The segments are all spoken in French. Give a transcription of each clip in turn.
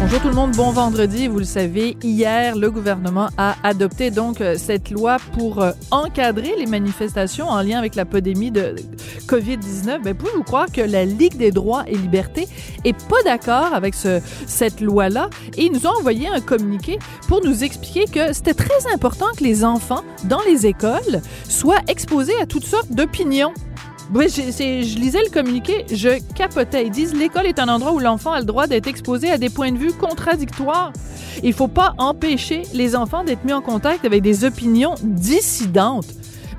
Bonjour tout le monde, bon vendredi. Vous le savez, hier, le gouvernement a adopté donc euh, cette loi pour euh, encadrer les manifestations en lien avec la pandémie de COVID-19. Ben, pouvez-vous croire que la Ligue des droits et libertés est pas d'accord avec ce, cette loi-là? Et ils nous ont envoyé un communiqué pour nous expliquer que c'était très important que les enfants dans les écoles soient exposés à toutes sortes d'opinions oui, je lisais le communiqué, je capotais. Ils disent l'école est un endroit où l'enfant a le droit d'être exposé à des points de vue contradictoires. Il faut pas empêcher les enfants d'être mis en contact avec des opinions dissidentes.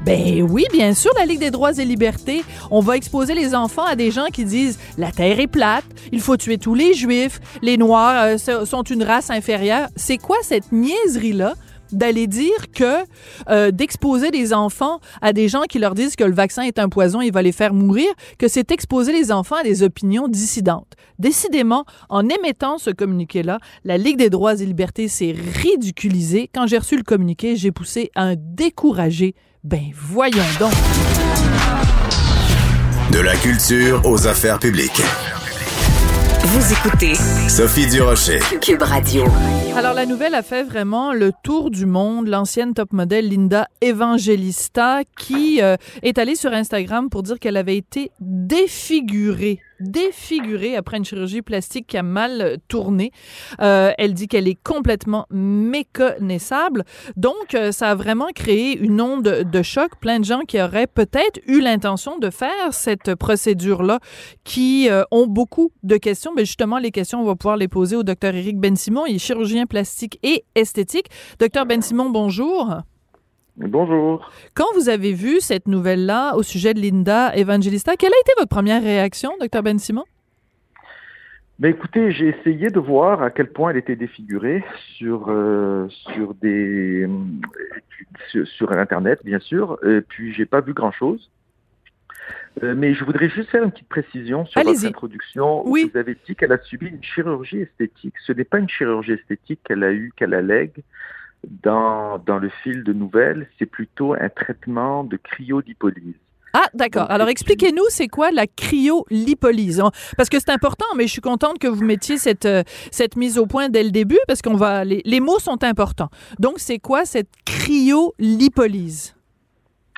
Ben oui, bien sûr, la Ligue des droits et libertés, on va exposer les enfants à des gens qui disent la Terre est plate, il faut tuer tous les Juifs, les Noirs euh, sont une race inférieure. C'est quoi cette niaiserie-là? D'aller dire que euh, d'exposer les enfants à des gens qui leur disent que le vaccin est un poison, il va les faire mourir, que c'est exposer les enfants à des opinions dissidentes. Décidément, en émettant ce communiqué-là, la Ligue des droits et libertés s'est ridiculisée. Quand j'ai reçu le communiqué, j'ai poussé un découragé. Ben voyons donc. De la culture aux affaires publiques. Vous écoutez Sophie Durocher. Cube Radio. Alors, la nouvelle a fait vraiment le tour du monde. L'ancienne top modèle Linda Evangelista, qui euh, est allée sur Instagram pour dire qu'elle avait été défigurée défigurée après une chirurgie plastique qui a mal tourné. Euh, elle dit qu'elle est complètement méconnaissable. Donc, euh, ça a vraiment créé une onde de choc. Plein de gens qui auraient peut-être eu l'intention de faire cette procédure-là, qui euh, ont beaucoup de questions. Mais justement, les questions, on va pouvoir les poser au docteur Éric Ben-Simon. Il est chirurgien plastique et esthétique. Docteur Ben-Simon, bonjour. Bonjour. Quand vous avez vu cette nouvelle-là au sujet de Linda Evangelista, quelle a été votre première réaction, docteur Ben Simon? Ben écoutez, j'ai essayé de voir à quel point elle était défigurée sur euh, sur des sur, sur, internet bien sûr. Et puis j'ai pas vu grand chose. Euh, mais je voudrais juste faire une petite précision sur votre introduction. Oui. Vous avez dit qu'elle a subi une chirurgie esthétique. Ce n'est pas une chirurgie esthétique qu'elle a eu, qu'elle allègue dans, dans le fil de nouvelles, c'est plutôt un traitement de cryolipolyse. Ah, d'accord. Alors, expliquez-nous, c'est quoi la cryolipolyse? Parce que c'est important, mais je suis contente que vous mettiez cette, euh, cette mise au point dès le début, parce qu'on va. Les, les, mots sont importants. Donc, c'est quoi cette cryolipolyse?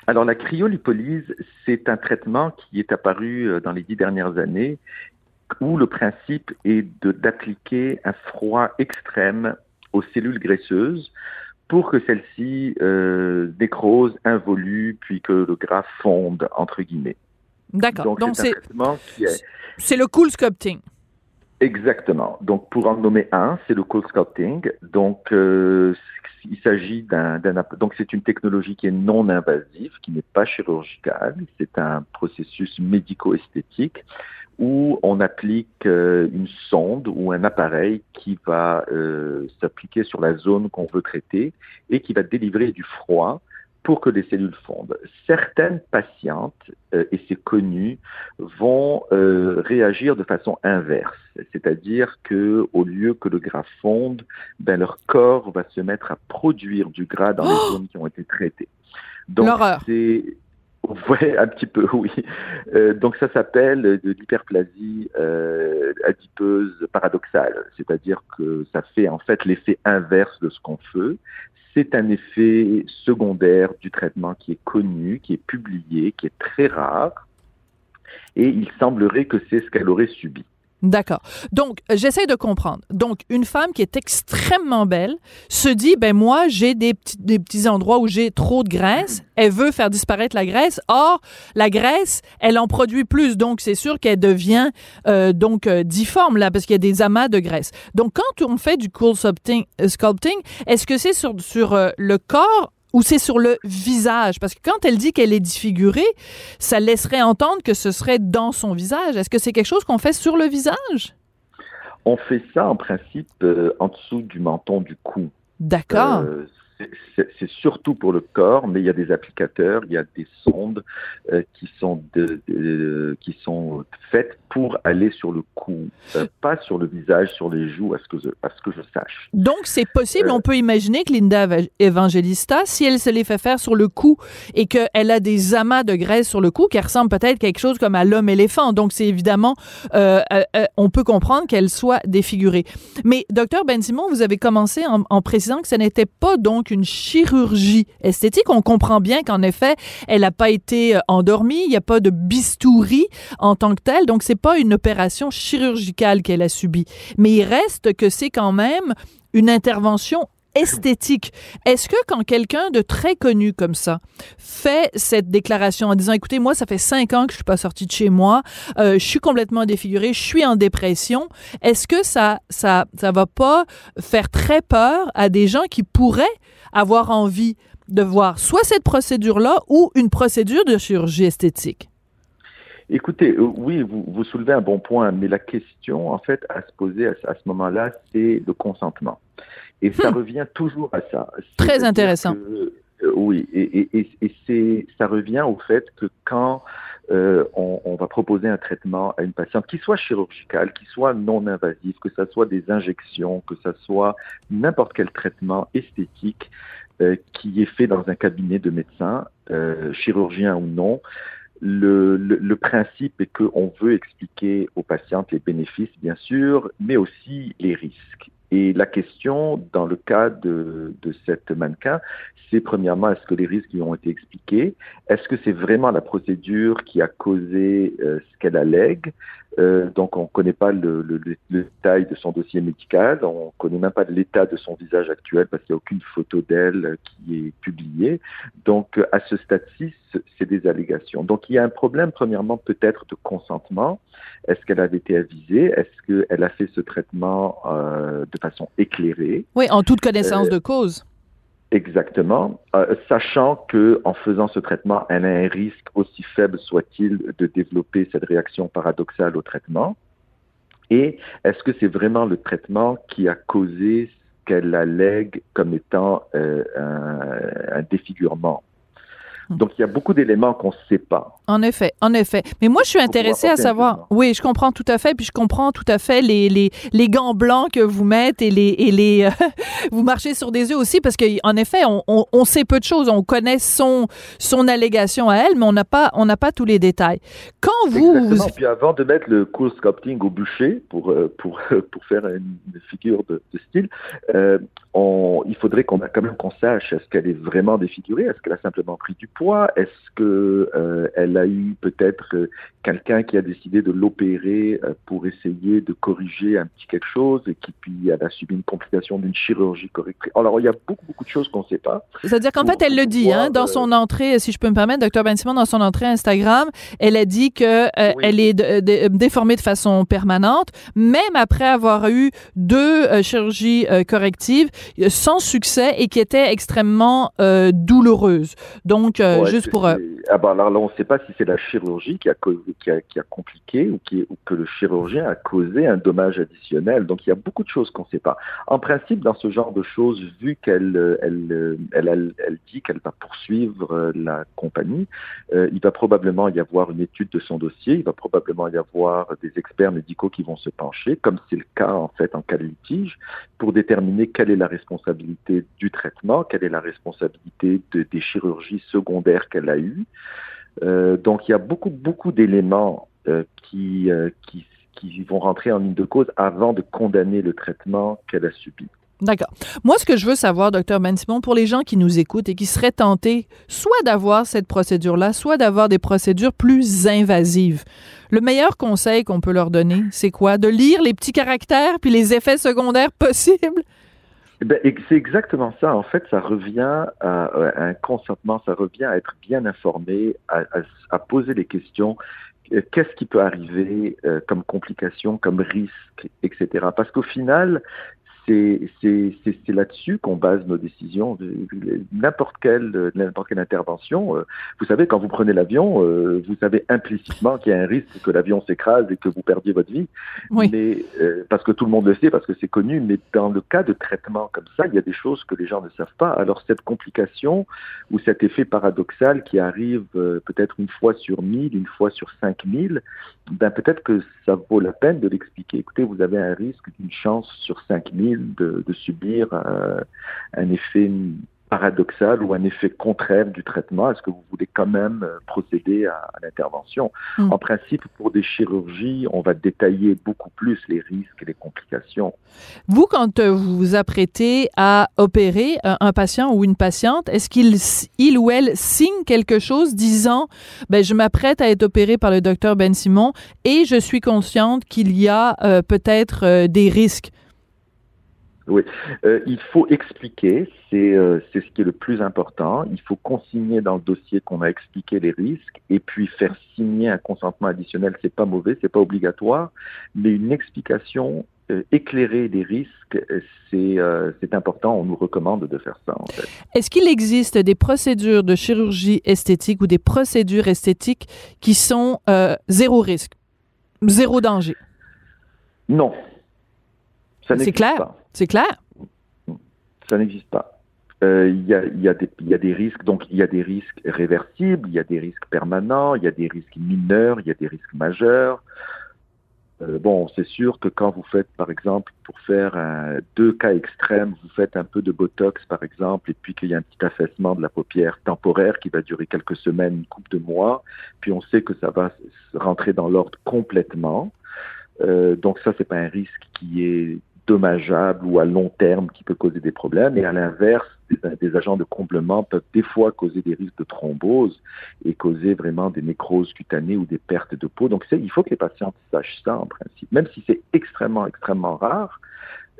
Alors, la cryolipolyse, c'est un traitement qui est apparu euh, dans les dix dernières années, où le principe est d'appliquer un froid extrême aux cellules graisseuses pour que celles-ci euh, nécrosent, involuent, puis que le gras fonde, entre guillemets. D'accord. Donc, c'est c'est le cool sculpting. Exactement. Donc, pour en nommer un, c'est le cool sculpting. Donc, euh, il s'agit d'un, donc c'est une technologie qui est non invasive, qui n'est pas chirurgicale. C'est un processus médico-esthétique où on applique euh, une sonde ou un appareil qui va euh, s'appliquer sur la zone qu'on veut traiter et qui va délivrer du froid pour que les cellules fondent. Certaines patientes, euh, et c'est connu, vont réagir de façon inverse, c'est-à-dire que au lieu que le gras fonde, ben leur corps va se mettre à produire du gras dans les oh zones qui ont été traitées. Donc c'est Ouais, un petit peu, oui. Euh, donc ça s'appelle de l'hyperplasie euh, adipeuse paradoxale, c'est-à-dire que ça fait en fait l'effet inverse de ce qu'on fait. C'est un effet secondaire du traitement qui est connu, qui est publié, qui est très rare, et il semblerait que c'est ce qu'elle aurait subi. D'accord. Donc, j'essaie de comprendre. Donc, une femme qui est extrêmement belle se dit, ben moi, j'ai des petits, des petits endroits où j'ai trop de graisse. Elle veut faire disparaître la graisse. Or, la graisse, elle en produit plus. Donc, c'est sûr qu'elle devient euh, donc euh, difforme, là, parce qu'il y a des amas de graisse. Donc, quand on fait du cool sculpting, euh, sculpting est-ce que c'est sur, sur le corps ou c'est sur le visage? Parce que quand elle dit qu'elle est disfigurée, ça laisserait entendre que ce serait dans son visage. Est-ce que c'est quelque chose qu'on fait sur le visage? On fait ça en principe euh, en dessous du menton du cou. D'accord. Euh, c'est surtout pour le corps, mais il y a des applicateurs, il y a des sondes euh, qui sont de, de, qui sont faites pour aller sur le cou, euh, pas sur le visage, sur les joues, à ce que je, à ce que je sache. Donc c'est possible, on peut imaginer que Linda Evangelista, si elle se les fait faire sur le cou et qu'elle a des amas de graisse sur le cou qui ressemblent peut-être quelque chose comme à l'homme éléphant, donc c'est évidemment, on peut comprendre qu'elle soit défigurée. Mais docteur Ben Simon, vous avez commencé en, en précisant que ce n'était pas donc une chirurgie esthétique. On comprend bien qu'en effet, elle n'a pas été euh, endormie, il n'y a pas de bistouri en tant que telle, donc c'est pas une opération chirurgicale qu'elle a subie. Mais il reste que c'est quand même une intervention esthétique. Est-ce que quand quelqu'un de très connu comme ça fait cette déclaration en disant écoutez moi ça fait cinq ans que je suis pas sortie de chez moi, euh, je suis complètement défigurée, je suis en dépression, est-ce que ça ça ça va pas faire très peur à des gens qui pourraient avoir envie de voir soit cette procédure là ou une procédure de chirurgie esthétique? Écoutez, euh, oui, vous, vous, soulevez un bon point, mais la question, en fait, à se poser à, à ce moment-là, c'est le consentement. Et ça hmm. revient toujours à ça. Très intéressant. Que, euh, oui, et, et, et ça revient au fait que quand euh, on, va proposer un traitement à une patiente, qui soit chirurgical, qui soit non invasif, que ce soit des injections, que ce soit n'importe quel traitement esthétique euh, qui est fait dans un cabinet de médecin, euh, chirurgien ou non, le, le, le, principe est qu'on veut expliquer aux patientes les bénéfices, bien sûr, mais aussi les risques. Et la question, dans le cas de, de cette mannequin, c'est premièrement, est-ce que les risques lui ont été expliqués? Est-ce que c'est vraiment la procédure qui a causé euh, ce qu'elle allègue? Euh, donc, on ne connaît pas le, le, le, détail de son dossier médical, on ne connaît même pas l'état de son visage actuel parce qu'il n'y a aucune photo d'elle qui est publiée. Donc, à ce stade-ci, c'est des allégations. Donc, il y a un problème, premièrement, peut-être de consentement. Est-ce qu'elle avait été avisée? Est-ce qu'elle a fait ce traitement euh, de façon éclairée? Oui, en toute connaissance euh, de cause. Exactement, euh, sachant que en faisant ce traitement, elle a un risque aussi faible soit-il de développer cette réaction paradoxale au traitement. Et est-ce que c'est vraiment le traitement qui a causé ce qu'elle allègue comme étant euh, un, un défigurement? Donc, il y a beaucoup d'éléments qu'on ne sait pas. En effet, en effet. Mais moi, je suis intéressée à savoir. Oui, je comprends tout à fait. Puis je comprends tout à fait les, les, les gants blancs que vous mettez et les. Et les vous marchez sur des œufs aussi parce qu'en effet, on, on, on, sait peu de choses. On connaît son, son allégation à elle, mais on n'a pas, on pas tous les détails. Quand vous. Exactement. Puis avant de mettre le cool sculpting au bûcher pour, euh, pour, pour faire une, figure de, de style, euh, on, il faudrait qu'on quand même qu'on sache est-ce qu'elle est vraiment défigurée, est-ce qu'elle a simplement pris du poids, est-ce que euh, elle a eu peut-être euh, quelqu'un qui a décidé de l'opérer euh, pour essayer de corriger un petit quelque chose et qui puis elle a subi une complication d'une chirurgie correctrice. Alors il y a beaucoup beaucoup de choses qu'on ne sait pas. C'est-à-dire qu'en fait elle le dit hein, dans son entrée, si je peux me permettre, docteur Ben Simon, dans son entrée Instagram, elle a dit que euh, oui. elle est déformée de façon permanente, même après avoir eu deux euh, chirurgies correctives sans succès et qui étaient extrêmement douloureuses. Donc ouais, juste pour ah ben alors là on ne sait pas si c'est la chirurgie qui a qui a, qui a compliqué ou, qui, ou que le chirurgien a causé un dommage additionnel. Donc il y a beaucoup de choses qu'on ne sait pas. En principe, dans ce genre de choses, vu qu'elle elle, elle, elle, dit qu'elle va poursuivre la compagnie, euh, il va probablement y avoir une étude de son dossier, il va probablement y avoir des experts médicaux qui vont se pencher, comme c'est le cas en fait en cas de litige, pour déterminer quelle est la responsabilité du traitement, quelle est la responsabilité de, des chirurgies secondaires qu'elle a eues. Euh, donc, il y a beaucoup, beaucoup d'éléments euh, qui, euh, qui, qui vont rentrer en ligne de cause avant de condamner le traitement qu'elle a subi. D'accord. Moi, ce que je veux savoir, docteur Ben Simon, pour les gens qui nous écoutent et qui seraient tentés soit d'avoir cette procédure-là, soit d'avoir des procédures plus invasives, le meilleur conseil qu'on peut leur donner, c'est quoi? De lire les petits caractères puis les effets secondaires possibles? Ben, c'est exactement ça. En fait, ça revient à, un consentement, ça revient à être bien informé, à, poser les questions. Qu'est-ce qui peut arriver euh, comme complication, comme risque, etc. Parce qu'au final, c'est là-dessus qu'on base nos décisions. N'importe quelle, quelle intervention, euh, vous savez, quand vous prenez l'avion, euh, vous savez implicitement qu'il y a un risque que l'avion s'écrase et que vous perdiez votre vie. Oui. Mais, euh, parce que tout le monde le sait, parce que c'est connu, mais dans le cas de traitement comme ça, il y a des choses que les gens ne savent pas. Alors cette complication ou cet effet paradoxal qui arrive peut-être une fois sur mille, une fois sur cinq mille, ben peut-être que ça vaut la peine de l'expliquer. Écoutez, vous avez un risque d'une chance sur 5000 de, de subir euh, un effet paradoxal ou un effet contraire du traitement? Est-ce que vous voulez quand même euh, procéder à, à l'intervention? Mm. En principe, pour des chirurgies, on va détailler beaucoup plus les risques et les complications. Vous, quand euh, vous vous apprêtez à opérer un patient ou une patiente, est-ce qu'il il ou elle signe quelque chose disant ben, je m'apprête à être opéré par le docteur Ben Simon et je suis consciente qu'il y a euh, peut-être euh, des risques? Oui, euh, il faut expliquer, c'est euh, c'est ce qui est le plus important. Il faut consigner dans le dossier qu'on a expliqué les risques et puis faire signer un consentement additionnel. C'est pas mauvais, c'est pas obligatoire, mais une explication euh, éclairée des risques, c'est important. On nous recommande de faire ça en fait. Est-ce qu'il existe des procédures de chirurgie esthétique ou des procédures esthétiques qui sont zéro risque, zéro danger? Non, C'est clair? pas. C'est clair? Ça n'existe pas. Euh, Il y, a, des- risques, donc il y a des risques réversibles, il y a des risques permanents, il y a des risques mineurs, il y a des risques majeurs. Euh, bon, c'est sûr que quand vous faites, par exemple, pour faire deux cas extrêmes, vous faites un peu de botox, par exemple, et puis qu'il y a un petit affaissement de la paupière temporaire qui va durer quelques semaines, une couple de mois, puis on sait que ça va rentrer dans l'ordre complètement. Euh, donc ça, c'est pas un risque qui est dommageable ou à long terme qui peut causer des problèmes. Et à l'inverse, des, agents de comblement peuvent des fois causer des risques de thrombose et causer vraiment des nécroses cutanées ou des pertes de peau. Donc il faut que les patients sachent ça en principe. Même si c'est extrêmement, extrêmement rare,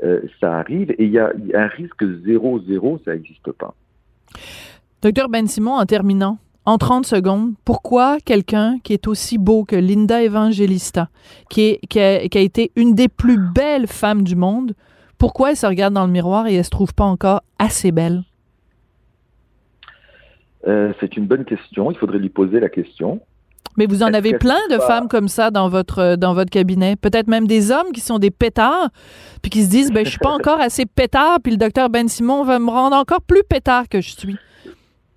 euh, ça arrive et il y a, y a un risque zéro-zéro, ça n'existe pas. Docteur Ben Simon, en terminant, en 30 secondes, pourquoi quelqu'un qui est aussi beau que Linda Evangelista, qui, est, qui, a, qui a été une des plus belles femmes du monde, pourquoi elle se regarde dans le miroir et elle se trouve pas encore assez belle? Euh, c'est une bonne question. Il faudrait lui poser la question. Mais vous en avez plein de pas- femmes comme ça dans votre dans votre cabinet? Peut-être même des hommes qui sont des pétards, puis qui se disent ben je suis pas encore assez pétard, puis le docteur Ben Simon va me rendre encore plus pétard que je suis.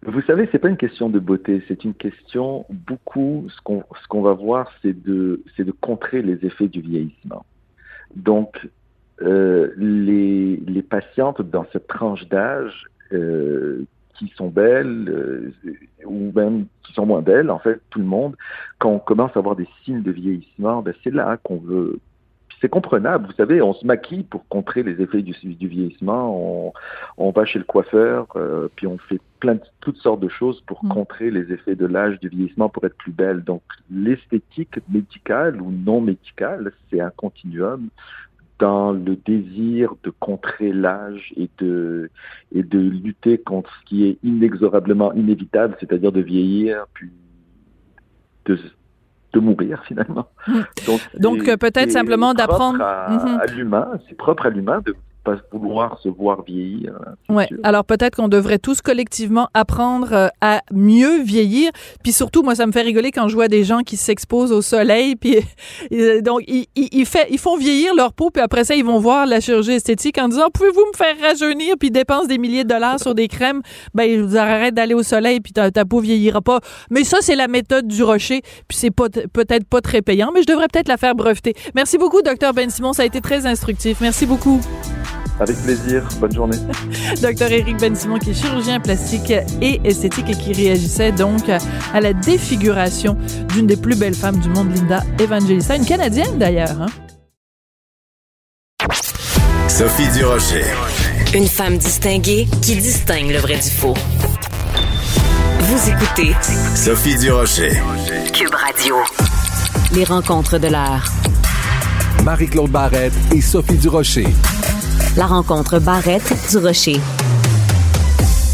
Vous savez, c'est pas une question de beauté, c'est une question beaucoup. Ce qu'on ce qu'on va voir, c'est de c'est de contrer les effets du vieillissement. Donc, euh, les les patientes dans cette tranche d'âge euh, qui sont belles euh, ou même qui sont moins belles, en fait, tout le monde, quand on commence à avoir des signes de vieillissement, ben c'est là qu'on veut. C'est comprenable, vous savez, on se maquille pour contrer les effets du, du vieillissement. On, on va chez le coiffeur, euh, puis on fait plein de toutes sortes de choses pour Mm. contrer les effets de l'âge, du vieillissement, pour être plus belle. Donc, l'esthétique médicale ou non médicale, c'est un continuum dans le désir de contrer l'âge et de et de lutter contre ce qui est inexorablement inévitable, c'est-à-dire de vieillir puis de de mourir finalement. Mm. Donc, peut-être simplement d'apprendre- à, Mhm. à l'humain, c'est propre à l'humain de pas vouloir se voir vieillir. hein, Ouais. sûr. Alors peut-être qu'on devrait tous collectivement apprendre euh, à mieux vieillir. Puis surtout, moi, ça me fait rigoler quand je vois des gens qui s'exposent au soleil. Puis euh, donc ils, ils, ils fait- ils font vieillir leur peau. Puis après ça, ils vont voir la chirurgie esthétique en disant pouvez-vous me faire rajeunir Puis ils dépensent des milliers de dollars sur des crèmes. Ben ils vous arrêtent d'aller au soleil. Puis ta, ta peau vieillira pas. Mais ça, c'est la méthode du rocher. Puis c'est peut-être pas très payant, mais je devrais peut-être la faire breveter. Merci beaucoup, docteur Ben Simon. Ça a été très instructif. Merci beaucoup. Avec plaisir. Bonne journée. Docteur Éric Ben-Simon, qui est chirurgien plastique et esthétique et qui réagissait donc à la défiguration d'une des plus belles femmes du monde, Linda Evangelista, une Canadienne d'ailleurs. hein. Sophie Durocher. Une femme distinguée qui distingue le vrai du faux. Vous écoutez Sophie Durocher. Cube Radio. Les rencontres de l'heure. Marie-Claude Barrette et Sophie Durocher. La rencontre Barrette du Rocher.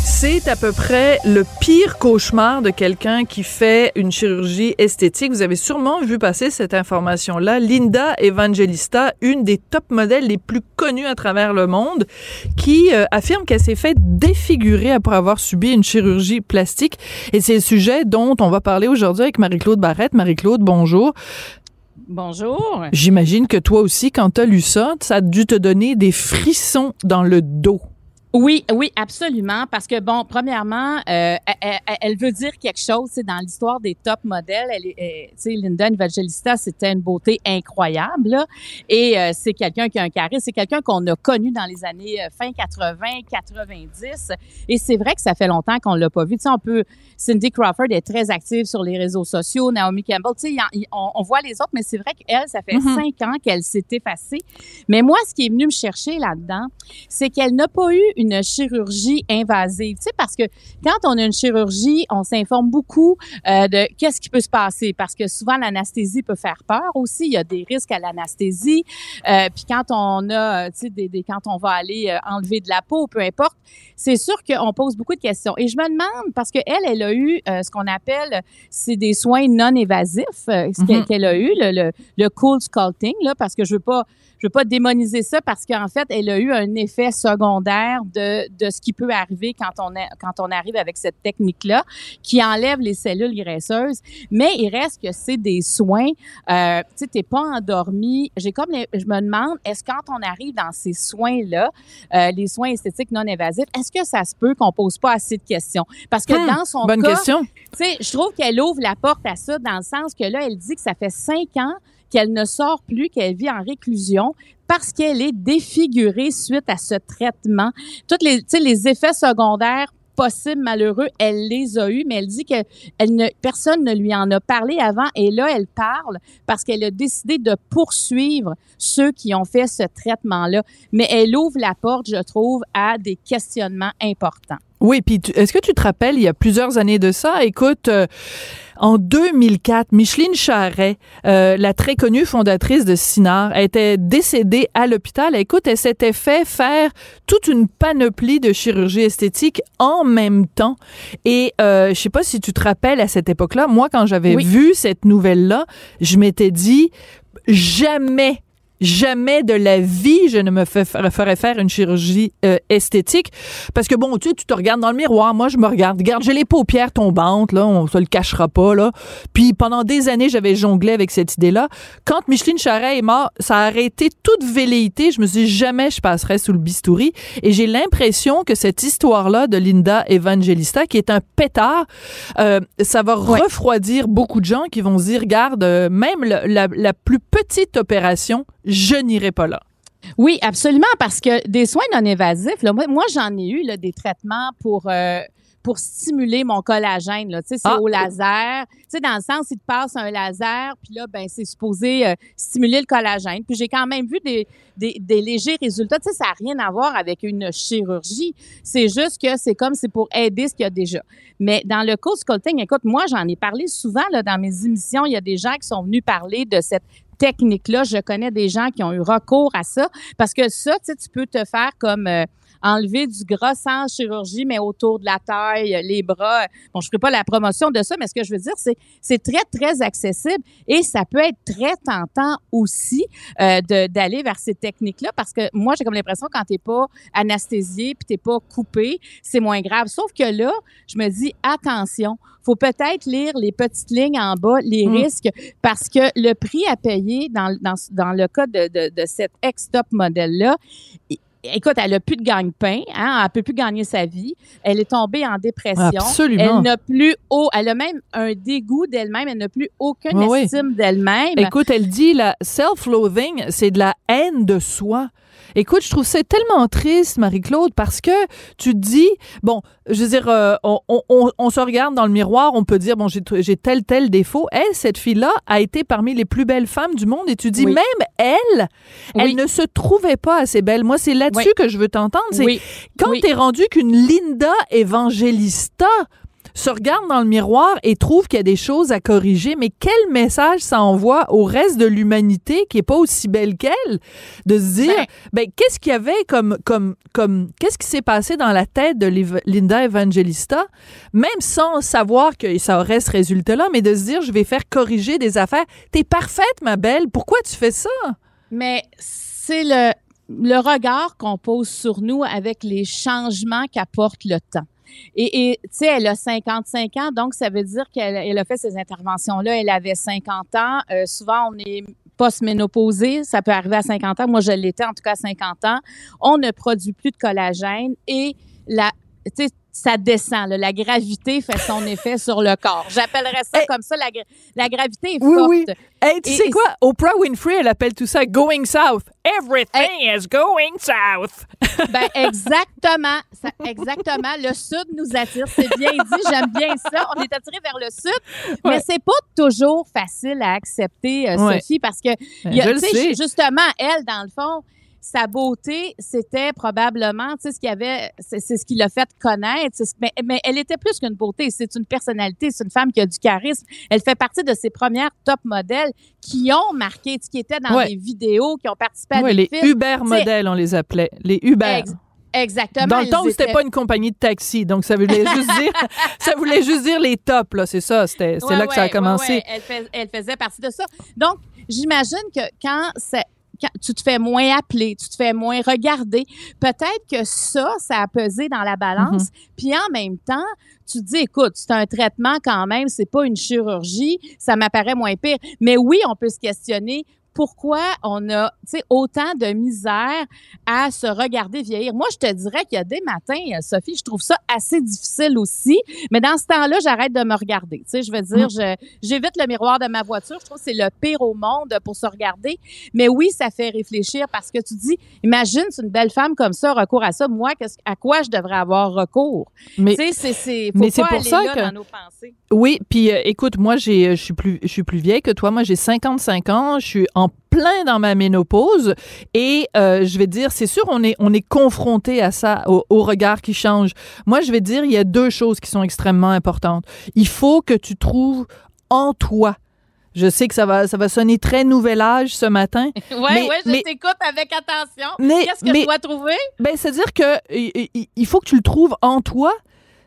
C'est à peu près le pire cauchemar de quelqu'un qui fait une chirurgie esthétique. Vous avez sûrement vu passer cette information-là. Linda Evangelista, une des top modèles les plus connues à travers le monde, qui euh, affirme qu'elle s'est fait défigurer après avoir subi une chirurgie plastique. Et c'est le sujet dont on va parler aujourd'hui avec Marie-Claude Barrette. Marie-Claude, bonjour. Bonjour. J'imagine que toi aussi, quand tu as lu ça, ça a dû te donner des frissons dans le dos. Oui, oui, absolument. Parce que, bon, premièrement, euh, elle, elle, veut dire quelque chose. C'est dans l'histoire des top modèles. Elle, est, tu sais, Linda Evangelista, c'était une beauté incroyable. Là. Et euh, c'est quelqu'un qui a un charisme. C'est quelqu'un qu'on a connu dans les années euh, fin 80, 90. Et c'est vrai que ça fait longtemps qu'on l'a pas vu. Tu sais, on peut... Cindy Crawford est très active sur les réseaux sociaux. Naomi Campbell, tu sais, on, on, voit les autres, mais c'est vrai qu'elle, ça fait Mm-hmm. cinq ans qu'elle s'est effacée. Mais moi, ce qui est venu me chercher là-dedans, c'est qu'elle n'a pas eu une chirurgie invasive. Tu sais, parce que quand on a une chirurgie, on s'informe beaucoup euh, de qu'est-ce qui peut se passer, parce que souvent l'anesthésie peut faire peur aussi. Il y a des risques à l'anesthésie. Euh, puis quand on a, tu sais, des, des, quand on va aller euh, enlever de la peau, peu importe, c'est sûr qu'on pose beaucoup de questions. Et je me demande parce que elle, elle a eu euh, ce qu'on appelle, c'est des soins non évasifs, euh, ce qu'elle Mhm. qu'elle a eu, le, le, le cool sculpting, là, parce que je veux pas je veux pas démoniser ça parce qu'en fait, elle a eu un effet secondaire de, de ce qui peut arriver quand on, a, quand on arrive avec cette technique-là, qui enlève les cellules graisseuses. Mais il reste que c'est des soins. Euh, tu sais, t'es pas endormi. J'ai comme, les- je me demande, est-ce quand on arrive dans ces soins-là, euh, les soins esthétiques non évasifs, est-ce que ça se peut qu'on pose pas assez de questions? Parce que Hmm, dans son Bonne cas, question. tu sais, je trouve qu'elle ouvre la porte à ça dans le sens que là, elle dit que ça fait cinq ans qu'elle ne sort plus, qu'elle vit en réclusion parce qu'elle est défigurée suite à ce traitement. Toutes les, les effets secondaires possibles, malheureux, elle les a eus, mais elle dit que personne ne lui en a parlé avant et là, elle parle parce qu'elle a décidé de poursuivre ceux qui ont fait ce traitement-là. Mais elle ouvre la porte, je trouve, à des questionnements importants. Oui, puis est-ce que tu te rappelles, il y a plusieurs années de ça, écoute, euh, en 2004, Micheline Charret, euh, la très connue fondatrice de Sinar, était décédée à l'hôpital. Écoute, elle s'était fait faire toute une panoplie de chirurgie esthétique en même temps. Et euh, je sais pas si tu te rappelles à cette époque-là, moi, quand j'avais Oui. vu cette nouvelle-là, je m'étais dit, jamais Jamais de la vie, je ne me ferais faire une chirurgie euh, esthétique. Parce que bon, tu sais, tu te regardes dans le miroir. Moi, je me regarde. Regarde, j'ai les paupières tombantes, là. On se le cachera pas, là. Puis pendant des années, j'avais jonglé avec cette idée-là. Quand Micheline Charret est morte, ça a arrêté toute velléité. Je me suis dit, jamais je passerai sous le bistouri. Et j'ai l'impression que cette histoire-là de Linda Evangelista, qui est un pétard, euh, ça va Ouais. refroidir beaucoup de gens qui vont se dire, regarde, euh, même la, la plus petite opération, je n'irai pas là. Oui, absolument, parce que des soins non évasifs, là, moi, moi, j'en ai eu là, des traitements pour euh, pour stimuler mon collagène. Là. Tu sais, c'est Ah. au laser. Tu sais, dans le sens, il te passe un laser, puis là, ben, c'est supposé euh, stimuler le collagène. Puis j'ai quand même vu des, des, des légers résultats. Tu sais, ça n'a rien à voir avec une chirurgie. C'est juste que c'est comme c'est pour aider ce qu'il y a déjà. Mais dans le cold sculpting, écoute, moi, j'en ai parlé souvent là, dans mes émissions. Il y a des gens qui sont venus parler de cette technique-là. Je connais des gens qui ont eu recours à ça parce que ça, tu peux te faire comme euh, enlever du gras sans chirurgie, mais autour de la taille, les bras. Bon, je ne ferai pas la promotion de ça, mais ce que je veux dire, c'est c'est très, très accessible et ça peut être très tentant aussi euh, d'aller vers ces techniques-là parce que moi, j'ai comme l'impression quand tu n'es pas anesthésié puis tu n'es pas coupé, c'est moins grave. Sauf que là, je me dis, attention, faut peut-être lire les petites lignes en bas, les Mm. risques, parce que le prix à payer dans, dans, dans le cas de, de, de cette ex-top modèle-là, Écoute, elle a plus de gagne-pain, hein, elle peut plus gagner sa vie. Elle est tombée en dépression. Absolument. Elle n'a plus haut, elle a même un dégoût d'elle-même. Elle n'a plus aucune Oui, oui. estime d'elle-même. Écoute, elle dit la self-loathing, c'est de la haine de soi. Écoute, je trouve ça tellement triste, Marie-Claude, parce que tu te dis, bon, je veux dire, euh, on, on- on- on se regarde dans le miroir, on peut dire, bon, j'ai tel, tel défaut. Elle, cette fille-là, a été parmi les plus belles femmes du monde et tu dis, Oui. même elle, elle ne se trouvait pas assez belle. Moi, c'est là-dessus Oui. que je veux t'entendre. C'est quand t'es rendu qu'une Linda Evangelista se regarde dans le miroir et trouve qu'il y a des choses à corriger, mais quel message ça envoie au reste de l'humanité qui est pas aussi belle qu'elle de se dire ben, qu'est-ce qu'il y avait comme comme comme qu'est-ce qui s'est passé dans la tête de Linda Evangelista? Même sans savoir que ça aurait ce résultat-là mais de se dire je vais faire corriger des affaires. T'es parfaite ma belle, pourquoi tu fais ça? Mais c'est le le regard qu'on pose sur nous avec les changements qu'apporte le temps. Et tu sais, elle a 55 ans, donc ça veut dire qu'elle elle a fait ces interventions-là. Elle avait 50 ans. Euh, souvent, on est post-ménopausé. Ça peut arriver à 50 ans. Moi, je l'étais en tout cas à 50 ans. On ne produit plus de collagène et la, ça descend. La gravité fait son effet sur le corps. J'appellerais ça comme ça. La, gravité est forte. Oui. Hey, tu sais quoi? Oprah Winfrey, elle appelle tout ça going south. Everything is going south. ben, exactement. exactement. Le sud nous attire. C'est bien dit. J'aime bien ça. On est attiré vers le sud. Mais c'est pas toujours facile à accepter, euh, Sophie, parce que, ben, y a, justement, elle, dans le fond, sa beauté, c'était probablement, tu sais, ce qu'il avait, c'est ce qui l'a fait connaître. Mais, mais, elle était plus qu'une beauté. C'est une personnalité. C'est une femme qui a du charisme. Elle fait partie de ces premières top modèles qui ont marqué, qui étaient dans les vidéos, qui ont participé à des les Uber modèles, on les appelait. Les Uber. Exactement. Dans le temps où c'était pas une compagnie de taxi, donc ça voulait juste dire, ça voulait juste dire les tops là, c'est ça, c'était, c'est là que ça a commencé. Elle, elle, faisait partie de ça. Donc, j'imagine que quand c'est tu te fais moins appeler, tu te fais moins regarder. Peut-être que ça, ça a pesé dans la balance. Mm-hmm. Puis en même temps, tu te dis, écoute, c'est un traitement quand même, c'est pas une chirurgie, ça m'apparaît moins pire. Mais oui, on peut se questionner pourquoi on a autant de misère à se regarder vieillir? Moi, je te dirais qu'il y a des matins, Sophie, je trouve ça assez difficile aussi, mais dans ce temps-là, j'arrête de me regarder. Tu sais, je veux dire, mm. j'évite le miroir de ma voiture. Je trouve que c'est le pire au monde pour se regarder. Mais oui, ça fait réfléchir parce que tu dis, imagine, c'est une belle femme comme ça, recours à ça. Moi, à quoi je devrais avoir recours? Mais, tu sais, c'est, pour ça que, dans nos pensées. Oui, puis euh, écoute, moi, j'ai, je suis plus, je suis plus vieille que toi. Moi, j'ai 55 ans. Je suis en plein dans ma ménopause et euh, je vais dire, c'est sûr, on est, on est confronté à ça, au, regard qui change. Moi, je vais dire, il y a deux choses qui sont extrêmement importantes. Il faut que tu trouves en toi je sais que ça va, ça va sonner très nouvel âge ce matin. oui, oui, je t'écoute avec attention. Qu'est-ce que je dois trouver? Ben, c'est-à-dire que il faut que tu le trouves en toi,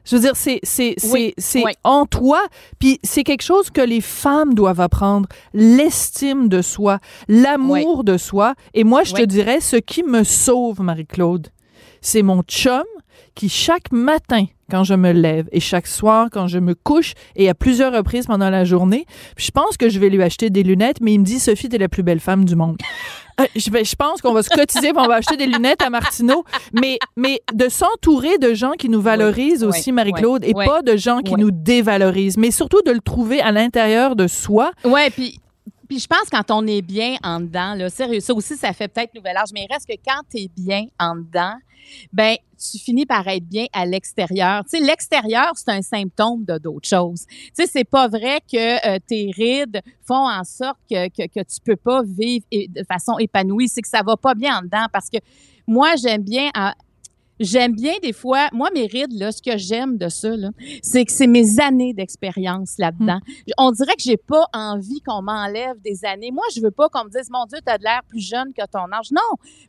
je veux dire, c'est c'est c'est en toi, puis c'est quelque chose que les femmes doivent apprendre, l'estime de soi, l'amour de soi. Et moi, je te dirais, ce qui me sauve, Marie-Claude, c'est mon chum qui chaque matin quand je me lève et chaque soir quand je me couche et à plusieurs reprises pendant la journée. je pense que je vais lui acheter des lunettes, mais il me dit Sophie, t'es la plus belle femme du monde. Euh, je, je pense qu'on va se cotiser, on va acheter des lunettes à Martineau, mais mais de s'entourer de gens qui nous valorisent aussi, Marie-Claude, et pas de gens qui nous dévalorisent, mais surtout de le trouver à l'intérieur de soi. Ouais, puis puis je pense quand on est bien en dedans, là, sérieux, ça aussi, ça fait peut-être nouvel âge, mais il reste que quand tu es bien en dedans, ben tu finis par être bien à l'extérieur. Tu sais, l'extérieur, c'est un symptôme de d'autres choses. Tu sais, c'est pas vrai que euh, tes rides font en sorte que, que, que tu peux pas vivre de façon épanouie. C'est que ça va pas bien en dedans parce que moi, j'aime bien J'aime bien des fois, moi, mes rides, là, ce que j'aime de ça, c'est que c'est mes années d'expérience là-dedans. Hmm. On dirait que j'ai pas envie qu'on m'enlève des années. Moi, je veux pas qu'on me dise, mon Dieu, tu as de l'air plus jeune que ton âge. Non,